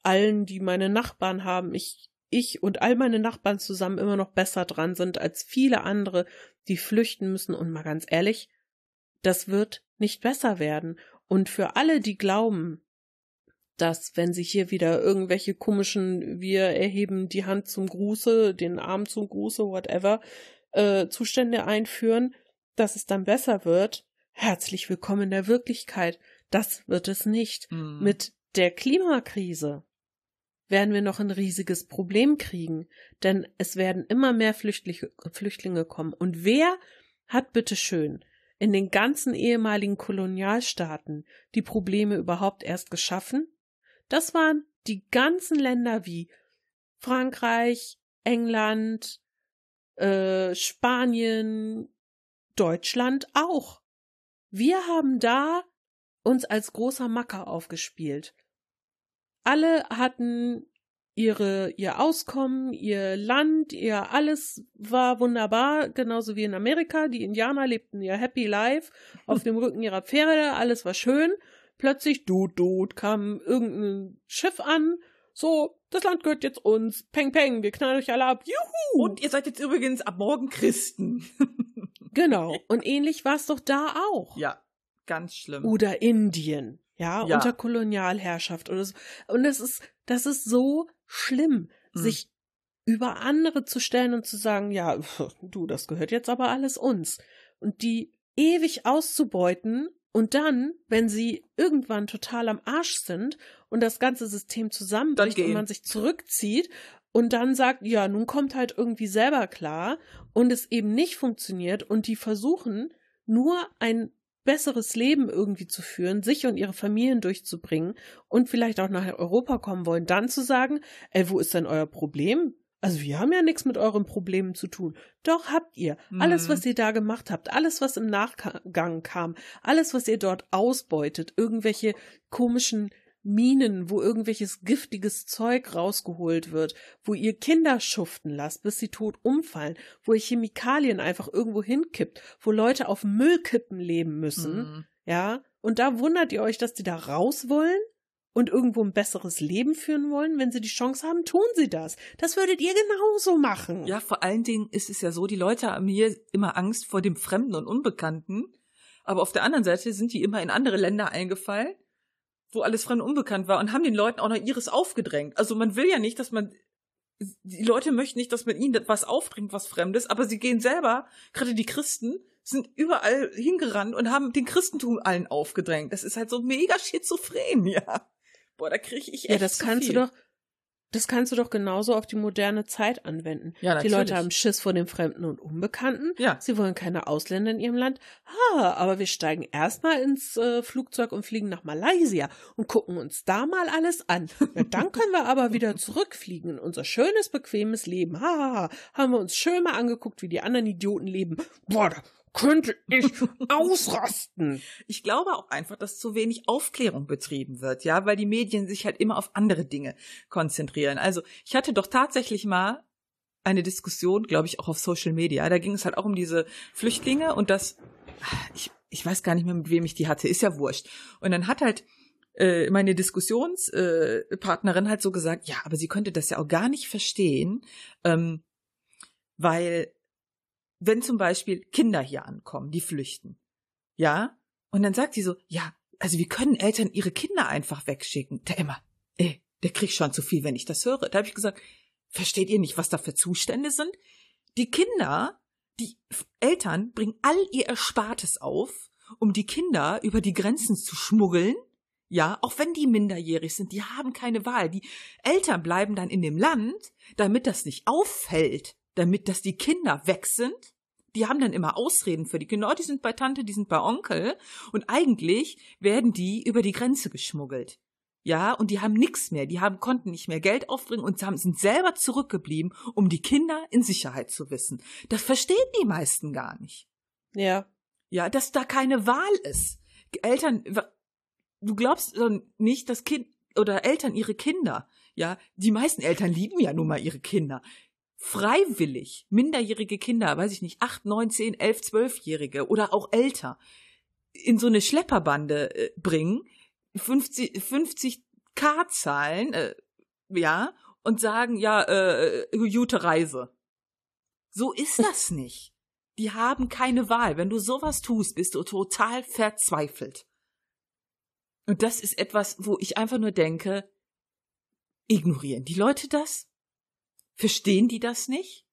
allen, die meine Nachbarn haben, ich, ich und all meine Nachbarn zusammen immer noch besser dran sind als viele andere, die flüchten müssen. Und mal ganz ehrlich, das wird nicht besser werden. Und für alle, die glauben, dass wenn sich hier wieder irgendwelche komischen, wir erheben die Hand zum Gruße, den Arm zum Gruße, whatever, äh, Zustände einführen, dass es dann besser wird. Herzlich willkommen in der Wirklichkeit. Das wird es nicht. Mhm. Mit der Klimakrise werden wir noch ein riesiges Problem kriegen, denn es werden immer mehr Flüchtlinge, Flüchtlinge kommen. Und wer hat bitteschön in den ganzen ehemaligen Kolonialstaaten die Probleme überhaupt erst geschaffen? Das waren die ganzen Länder wie Frankreich, England, äh, Spanien, Deutschland auch. Wir haben da uns als großer Macker aufgespielt. Alle hatten ihre, ihr Auskommen, ihr Land, ihr alles war wunderbar, genauso wie in Amerika. Die Indianer lebten ihr Happy Life auf dem Rücken ihrer Pferde, alles war schön. Plötzlich, dut, dut, kam irgendein Schiff an. So, das Land gehört jetzt uns. Peng, peng, wir knallen euch alle ab. Juhu! Und ihr seid jetzt übrigens ab morgen Christen. Genau. Und ähnlich war es doch da auch. ja, ganz schlimm. Oder Indien, ja, Ja. unter Kolonialherrschaft oder so. Und das ist, das ist so schlimm, Mhm. sich über andere zu stellen und zu sagen, ja, du, das gehört jetzt aber alles uns. Und die ewig auszubeuten und dann, wenn sie irgendwann total am Arsch sind und das ganze System zusammenbricht und man sich zurückzieht und dann sagt, ja, nun kommt halt irgendwie selber klar und es eben nicht funktioniert und die versuchen nur ein besseres Leben irgendwie zu führen, sich und ihre Familien durchzubringen und vielleicht auch nach Europa kommen wollen, dann zu sagen, ey, wo ist denn euer Problem? Also wir haben ja nichts mit euren Problemen zu tun. Doch habt ihr. Alles, Mhm. was ihr da gemacht habt, alles, was im Nachgang kam, alles, was ihr dort ausbeutet, irgendwelche komischen Minen, wo irgendwelches giftiges Zeug rausgeholt wird, wo ihr Kinder schuften lasst, bis sie tot umfallen, wo ihr Chemikalien einfach irgendwo hinkippt, wo Leute auf Müllkippen leben müssen, Mhm. ja, und da wundert ihr euch, dass die da raus wollen? Und irgendwo ein besseres Leben führen wollen, wenn sie die Chance haben, tun sie das. Das würdet ihr genauso machen. Ja, vor allen Dingen ist es ja so, die Leute haben hier immer Angst vor dem Fremden und Unbekannten. Aber auf der anderen Seite sind die immer in andere Länder eingefallen, wo alles fremd unbekannt war und haben den Leuten auch noch ihres aufgedrängt. Also man will ja nicht, dass man, die Leute möchten nicht, dass man ihnen was aufdrängt, was Fremdes, aber sie gehen selber, gerade die Christen, sind überall hingerannt und haben den Christentum allen aufgedrängt. Das ist halt so mega schizophren, ja. Boah, da kriege ich echt Ja, das kannst viel. du doch, das kannst du doch genauso auf die moderne Zeit anwenden. Ja, die natürlich. Leute haben Schiss vor dem Fremden und Unbekannten. Ja. Sie wollen keine Ausländer in ihrem Land. Ah, aber wir steigen erstmal ins äh, Flugzeug und fliegen nach Malaysia und gucken uns da mal alles an. Ja, dann können wir aber wieder zurückfliegen in unser schönes, bequemes Leben. Ha, ha, ha. haben wir uns schön mal angeguckt, wie die anderen Idioten leben. Boah, da könnte ich ausrasten. Ich glaube auch einfach, dass zu wenig Aufklärung betrieben wird, ja, weil die Medien sich halt immer auf andere Dinge konzentrieren. Also ich hatte doch tatsächlich mal eine Diskussion, glaube ich, auch auf Social Media. Da ging es halt auch um diese Flüchtlinge und das, ich, ich weiß gar nicht mehr, mit wem ich die hatte, ist ja wurscht. Und dann hat halt äh, meine Diskussionspartnerin äh, halt so gesagt, ja, aber sie könnte das ja auch gar nicht verstehen, ähm, weil wenn zum Beispiel Kinder hier ankommen, die flüchten, ja, und dann sagt sie so, ja, also wie können Eltern ihre Kinder einfach wegschicken? Der immer, ey, der kriegt schon zu viel, wenn ich das höre. Da habe ich gesagt, versteht ihr nicht, was da für Zustände sind? Die Kinder, die Eltern bringen all ihr Erspartes auf, um die Kinder über die Grenzen zu schmuggeln. Ja, auch wenn die minderjährig sind, die haben keine Wahl. Die Eltern bleiben dann in dem Land, damit das nicht auffällt, damit dass die Kinder weg sind. Die haben dann immer Ausreden für die Kinder. Oh, die sind bei Tante, die sind bei Onkel. Und eigentlich werden die über die Grenze geschmuggelt. Ja, und die haben nichts mehr. Die haben, konnten nicht mehr Geld aufbringen und haben, sind selber zurückgeblieben, um die Kinder in Sicherheit zu wissen. Das verstehen die meisten gar nicht. Ja. Ja, dass da keine Wahl ist. Eltern, du glaubst doch nicht, dass Kind oder Eltern ihre Kinder, ja, die meisten Eltern lieben ja nun mal ihre Kinder. Freiwillig minderjährige Kinder, weiß ich nicht, acht, neun, zehn, elf, zwölfjährige oder auch älter in so eine Schlepperbande äh, bringen, 50, 50 K zahlen, äh, ja, und sagen, ja, äh, gute Reise. So ist das nicht. Die haben keine Wahl. Wenn du sowas tust, bist du total verzweifelt. Und das ist etwas, wo ich einfach nur denke, ignorieren die Leute das? Verstehen die das nicht?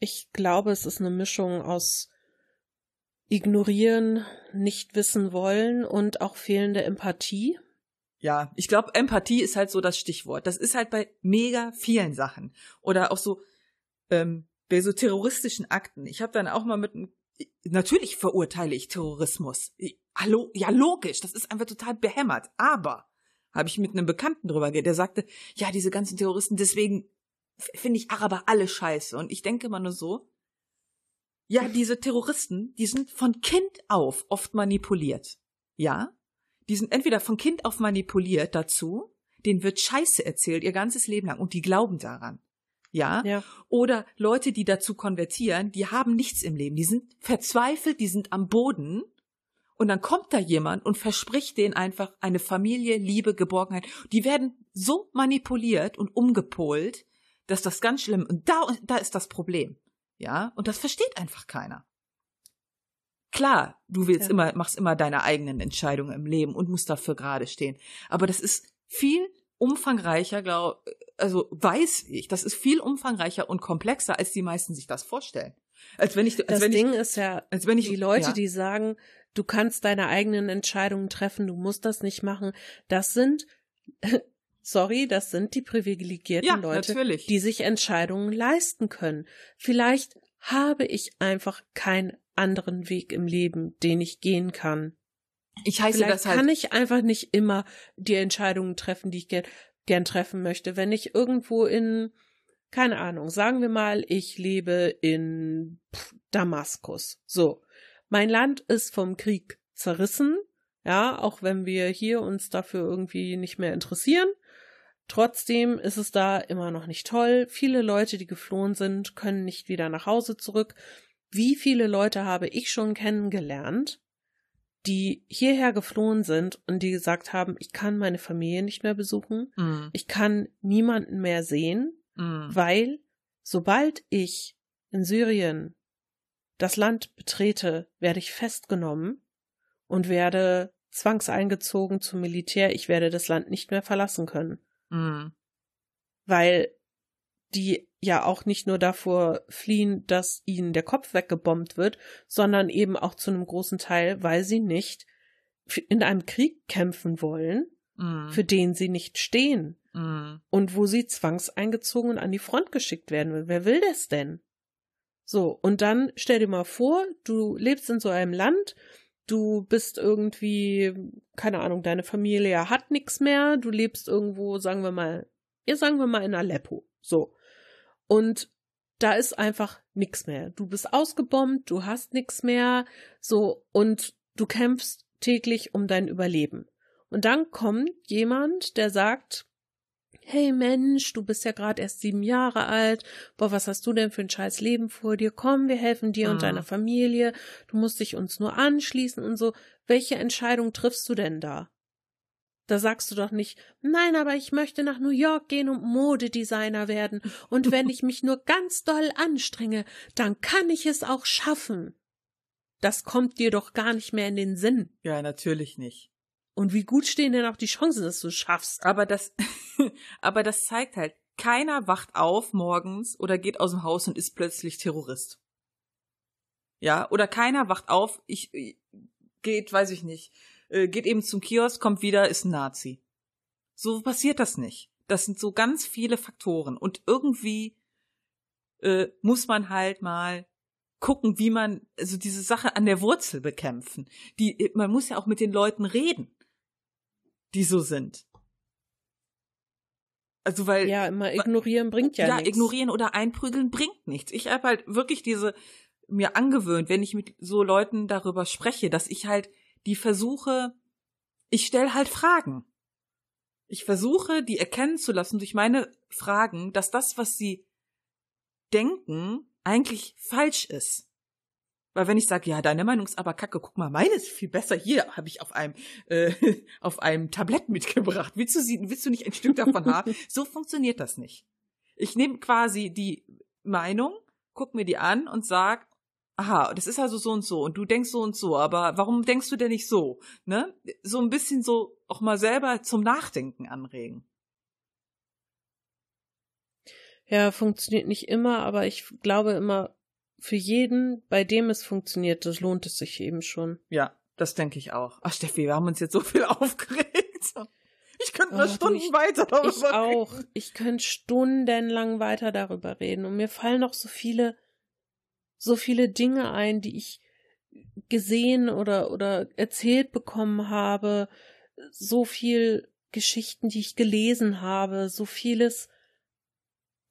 Ich glaube, es ist eine Mischung aus ignorieren, nicht wissen wollen und auch fehlende Empathie. Ja, ich glaube, Empathie ist halt so das Stichwort. Das ist halt bei mega vielen Sachen. Oder auch so ähm, bei so terroristischen Akten. Ich habe dann auch mal mit einem Natürlich verurteile ich Terrorismus. Hallo, ja logisch, das ist einfach total behämmert. Aber habe ich mit einem Bekannten drüber geredet, der sagte, ja, diese ganzen Terroristen, deswegen finde ich Araber alle scheiße. Und ich denke immer nur so, ja, diese Terroristen, die sind von Kind auf oft manipuliert. Ja, die sind entweder von Kind auf manipuliert dazu, denen wird Scheiße erzählt ihr ganzes Leben lang und die glauben daran. Ja? Ja. Oder Leute, die dazu konvertieren, die haben nichts im Leben, die sind verzweifelt, die sind am Boden und dann kommt da jemand und verspricht denen einfach eine Familie, Liebe, Geborgenheit. Die werden so manipuliert und umgepolt, dass das ganz schlimm und da da ist das Problem. Ja, und das versteht einfach keiner. Klar, du willst Ja. immer machst immer deine eigenen Entscheidungen im Leben und musst dafür gerade stehen, aber das ist viel umfangreicher, glaub, also weiß ich, das ist viel umfangreicher und komplexer, als die meisten sich das vorstellen. Als wenn ich, als Das wenn Ding ich, ist ja, als wenn ich, die Leute, ja. die sagen, du kannst deine eigenen Entscheidungen treffen, du musst das nicht machen, das sind, sorry, das sind die privilegierten Ja, Leute, natürlich. die sich Entscheidungen leisten können. Vielleicht habe ich einfach keinen anderen Weg im Leben, den ich gehen kann. ich heiße Vielleicht das halt, kann ich einfach nicht immer die Entscheidungen treffen, die ich gern, gern treffen möchte. Wenn ich irgendwo in, keine Ahnung, sagen wir mal, ich lebe in Damaskus. So. Mein Land ist vom Krieg zerrissen. Ja, auch wenn wir hier uns dafür irgendwie nicht mehr interessieren. Trotzdem ist es da immer noch nicht toll. Viele Leute, die geflohen sind, können nicht wieder nach Hause zurück. Wie viele Leute habe ich schon kennengelernt, die hierher geflohen sind und die gesagt haben, ich kann meine Familie nicht mehr besuchen, Mm. ich kann niemanden mehr sehen, Mm. weil sobald ich in Syrien das Land betrete, werde ich festgenommen und werde zwangseingezogen zum Militär. Ich werde das Land nicht mehr verlassen können, Mm. weil die ja auch nicht nur davor fliehen, dass ihnen der Kopf weggebombt wird, sondern eben auch zu einem großen Teil, weil sie nicht in einem Krieg kämpfen wollen, Mm. für den sie nicht stehen Mm. und wo sie zwangseingezogen und an die Front geschickt werden. Wer will das denn? So, und dann stell dir mal vor, du lebst in so einem Land, du bist irgendwie, keine Ahnung, deine Familie hat nichts mehr, du lebst irgendwo, sagen wir mal, ja, sagen wir mal in Aleppo. So. Und da ist einfach nichts mehr. Du bist ausgebombt, du hast nichts mehr, so, und du kämpfst täglich um dein Überleben. Und dann kommt jemand, der sagt, hey Mensch, du bist ja gerade erst sieben Jahre alt, boah, was hast du denn für ein scheiß Leben vor dir? Komm, wir helfen dir und Mhm. deiner Familie, du musst dich uns nur anschließen und so. Welche Entscheidung triffst du denn da? Da sagst du doch nicht, nein, aber ich möchte nach New York gehen und Modedesigner werden. Und wenn ich mich nur ganz doll anstrenge, dann kann ich es auch schaffen. Das kommt dir doch gar nicht mehr in den Sinn. Ja, natürlich nicht. Und wie gut stehen denn auch die Chancen, dass du es schaffst? Aber das, aber das zeigt halt, keiner wacht auf morgens oder geht aus dem Haus und ist plötzlich Terrorist. Ja, oder keiner wacht auf, ich, geht, weiß ich nicht, äh, geht eben zum Kiosk, kommt wieder, ist ein Nazi. So passiert das nicht. Das sind so ganz viele Faktoren und irgendwie äh, muss man halt mal gucken, wie man also diese Sache an der Wurzel bekämpfen. Die man muss ja auch mit den Leuten reden, die so sind. Also weil Ja, immer ignorieren bringt ja, ja, nichts. ignorieren oder einprügeln bringt nichts. Ich habe halt wirklich diese mir angewöhnt, wenn ich mit so Leuten darüber spreche, dass ich halt die versuche, ich stelle halt Fragen. Ich versuche, die erkennen zu lassen durch meine Fragen, dass das, was sie denken, eigentlich falsch ist. Weil wenn ich sage, ja, deine Meinung ist aber kacke, guck mal, meine ist viel besser. Hier habe ich auf einem äh, auf einem Tablett mitgebracht. Willst du sie, willst du nicht ein Stück davon haben? So funktioniert das nicht. Ich nehme quasi die Meinung, guck mir die an und sag, aha, das ist also so und so und du denkst so und so, aber warum denkst du denn nicht so? Ne? So ein bisschen so auch mal selber zum Nachdenken anregen. Ja, funktioniert nicht immer, aber ich glaube immer, für jeden, bei dem es funktioniert, das lohnt es sich eben schon. Ja, das denke ich auch. Ach Steffi, wir haben uns jetzt so viel aufgeregt. Ich könnte noch Oh, Stunden ich- weiter darüber Ich auch. reden. Ich könnte stundenlang weiter darüber reden. Und mir fallen noch so viele, so viele Dinge ein, die ich gesehen oder, oder erzählt bekommen habe. So viel Geschichten, die ich gelesen habe. So vieles,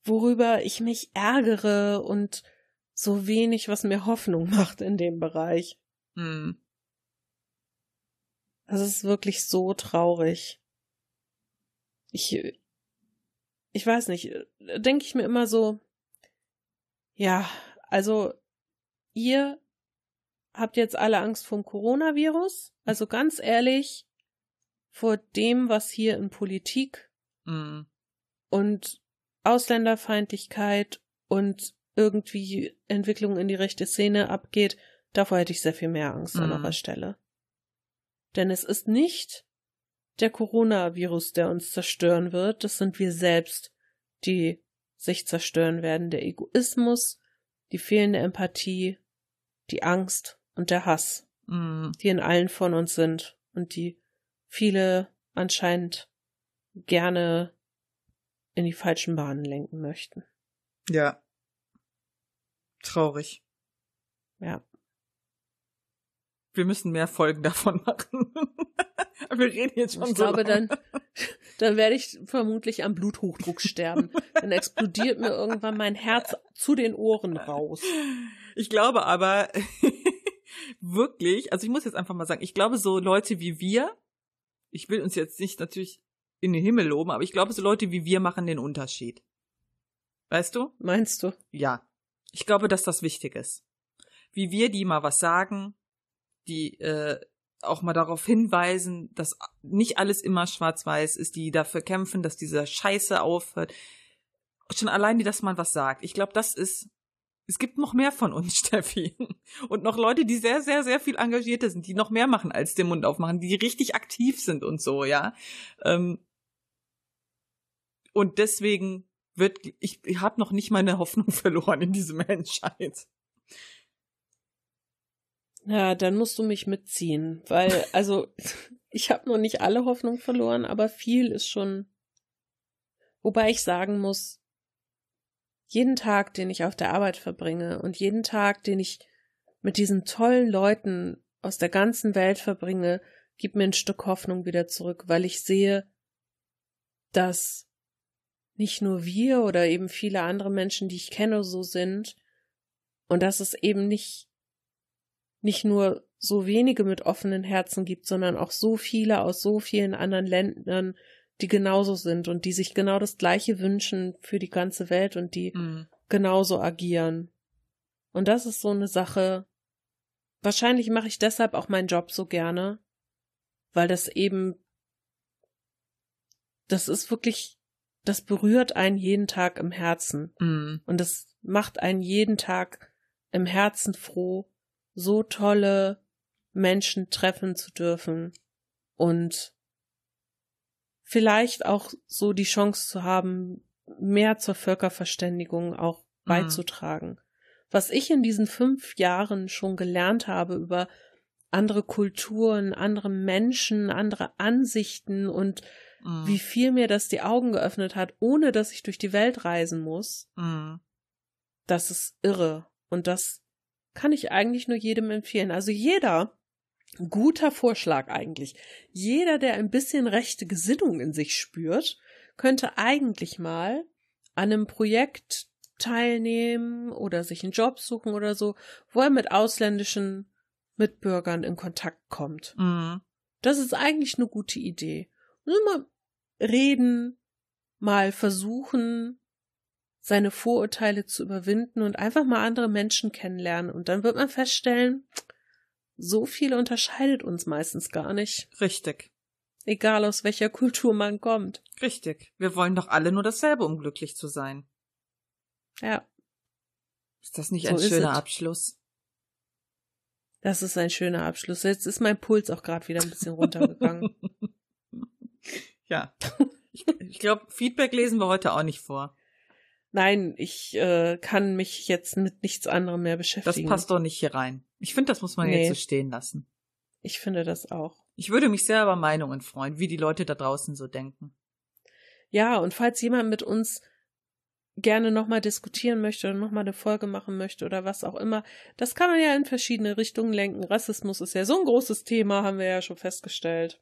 worüber ich mich ärgere und so wenig, was mir Hoffnung macht in dem Bereich. Hm. Das ist wirklich so traurig. Ich, ich weiß nicht, denke ich mir immer so, ja, also ihr habt jetzt alle Angst vom Coronavirus, also ganz ehrlich, vor dem, was hier in Politik Hm. und Ausländerfeindlichkeit und irgendwie Entwicklung in die rechte Szene abgeht, davor hätte ich sehr viel mehr Angst an Mhm. eurer Stelle. Denn es ist nicht der Coronavirus, der uns zerstören wird, das sind wir selbst, die sich zerstören werden. Der Egoismus, die fehlende Empathie, die Angst und der Hass, Hm. die in allen von uns sind und die viele anscheinend gerne in die falschen Bahnen lenken möchten. Ja. Traurig. Ja. Wir müssen mehr Folgen davon machen. Wir reden jetzt schon Ich so glaube, lange. dann, dann werde ich vermutlich am Bluthochdruck sterben. Dann explodiert mir irgendwann mein Herz zu den Ohren raus. Ich glaube aber, wirklich, also ich muss jetzt einfach mal sagen, ich glaube, so Leute wie wir, ich will uns jetzt nicht natürlich in den Himmel loben, aber ich glaube, so Leute wie wir machen den Unterschied. Weißt du? Meinst du? Ja. Ich glaube, dass das wichtig ist. Wie wir, die mal was sagen, die äh, auch mal darauf hinweisen, dass nicht alles immer schwarz-weiß ist, die dafür kämpfen, dass diese Scheiße aufhört. Schon allein, die, dass man was sagt. Ich glaube, das ist es gibt noch mehr von uns, Steffi. Und noch Leute, die sehr, sehr, sehr viel engagierter sind, die noch mehr machen als den Mund aufmachen, die richtig aktiv sind und so, ja. Ähm und deswegen wird, ich, ich habe noch nicht meine Hoffnung verloren in diese Menschheit. Ja, dann musst du mich mitziehen, weil, also, ich habe noch nicht alle Hoffnung verloren, aber viel ist schon. Wobei ich sagen muss, jeden Tag, den ich auf der Arbeit verbringe und jeden Tag, den ich mit diesen tollen Leuten aus der ganzen Welt verbringe, gibt mir ein Stück Hoffnung wieder zurück, weil ich sehe, dass nicht nur wir oder eben viele andere Menschen, die ich kenne, so sind und dass es eben nicht nicht nur so wenige mit offenen Herzen gibt, sondern auch so viele aus so vielen anderen Ländern, die genauso sind und die sich genau das Gleiche wünschen für die ganze Welt und die mhm. genauso agieren. Und das ist so eine Sache. Wahrscheinlich mache ich deshalb auch meinen Job so gerne, weil das eben, das ist wirklich, das berührt einen jeden Tag im Herzen. Mhm. Und das macht einen jeden Tag im Herzen froh, so tolle Menschen treffen zu dürfen und vielleicht auch so die Chance zu haben, mehr zur Völkerverständigung auch mhm. beizutragen. Was ich in diesen fünf Jahren schon gelernt habe über andere Kulturen, andere Menschen, andere Ansichten und mhm. wie viel mir das die Augen geöffnet hat, ohne dass ich durch die Welt reisen muss, mhm. das ist irre. Und das kann ich eigentlich nur jedem empfehlen. Also jeder, guter Vorschlag eigentlich. Jeder, der ein bisschen rechte Gesinnung in sich spürt, könnte eigentlich mal an einem Projekt teilnehmen oder sich einen Job suchen oder so, wo er mit ausländischen Mitbürgern in Kontakt kommt. Mhm. Das ist eigentlich eine gute Idee. Nur mal reden, mal versuchen, seine Vorurteile zu überwinden und einfach mal andere Menschen kennenlernen. Und dann wird man feststellen, so viel unterscheidet uns meistens gar nicht. Richtig. Egal aus welcher Kultur man kommt. Richtig. Wir wollen doch alle nur dasselbe, um glücklich zu sein. Ja. Ist das nicht so ein schöner Abschluss? Das ist ein schöner Abschluss. Jetzt ist mein Puls auch gerade wieder ein bisschen runtergegangen. ja. Ich, ich glaube, Feedback lesen wir heute auch nicht vor. Nein, ich äh, kann mich jetzt mit nichts anderem mehr beschäftigen. Das passt doch nicht hier rein. Ich finde, das muss man nee. jetzt so stehen lassen. Ich finde das auch. Ich würde mich sehr über Meinungen freuen, wie die Leute da draußen so denken. Ja, und falls jemand mit uns gerne nochmal diskutieren möchte oder nochmal eine Folge machen möchte oder was auch immer, das kann man ja in verschiedene Richtungen lenken. Rassismus ist ja so ein großes Thema, haben wir ja schon festgestellt.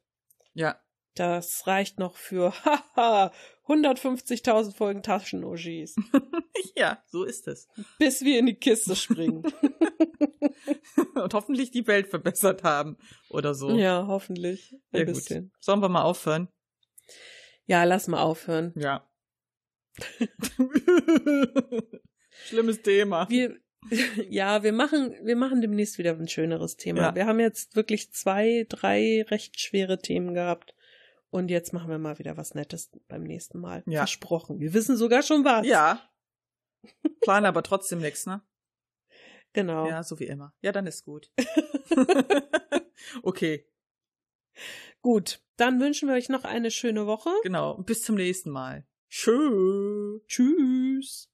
Ja. Das reicht noch für, haha, 150.000 Folgen Taschen-OGs. ja, so ist es. Bis wir in die Kiste springen. Und hoffentlich die Welt verbessert haben oder so. Ja, hoffentlich. Ein ja, bisschen. Gut. Sollen wir mal aufhören? Ja, lass mal aufhören. Ja. Schlimmes Thema. Wir, ja, wir machen, wir machen demnächst wieder ein schöneres Thema. Ja. Wir haben jetzt wirklich zwei, drei recht schwere Themen gehabt. Und jetzt machen wir mal wieder was Nettes beim nächsten Mal. Ja. Versprochen. Wir wissen sogar schon was. Ja. Plan aber trotzdem nichts, ne? Genau. Ja, so wie immer. Ja, dann ist gut. okay. Gut, dann wünschen wir euch noch eine schöne Woche. Genau, bis zum nächsten Mal. Tschö. Tschüss.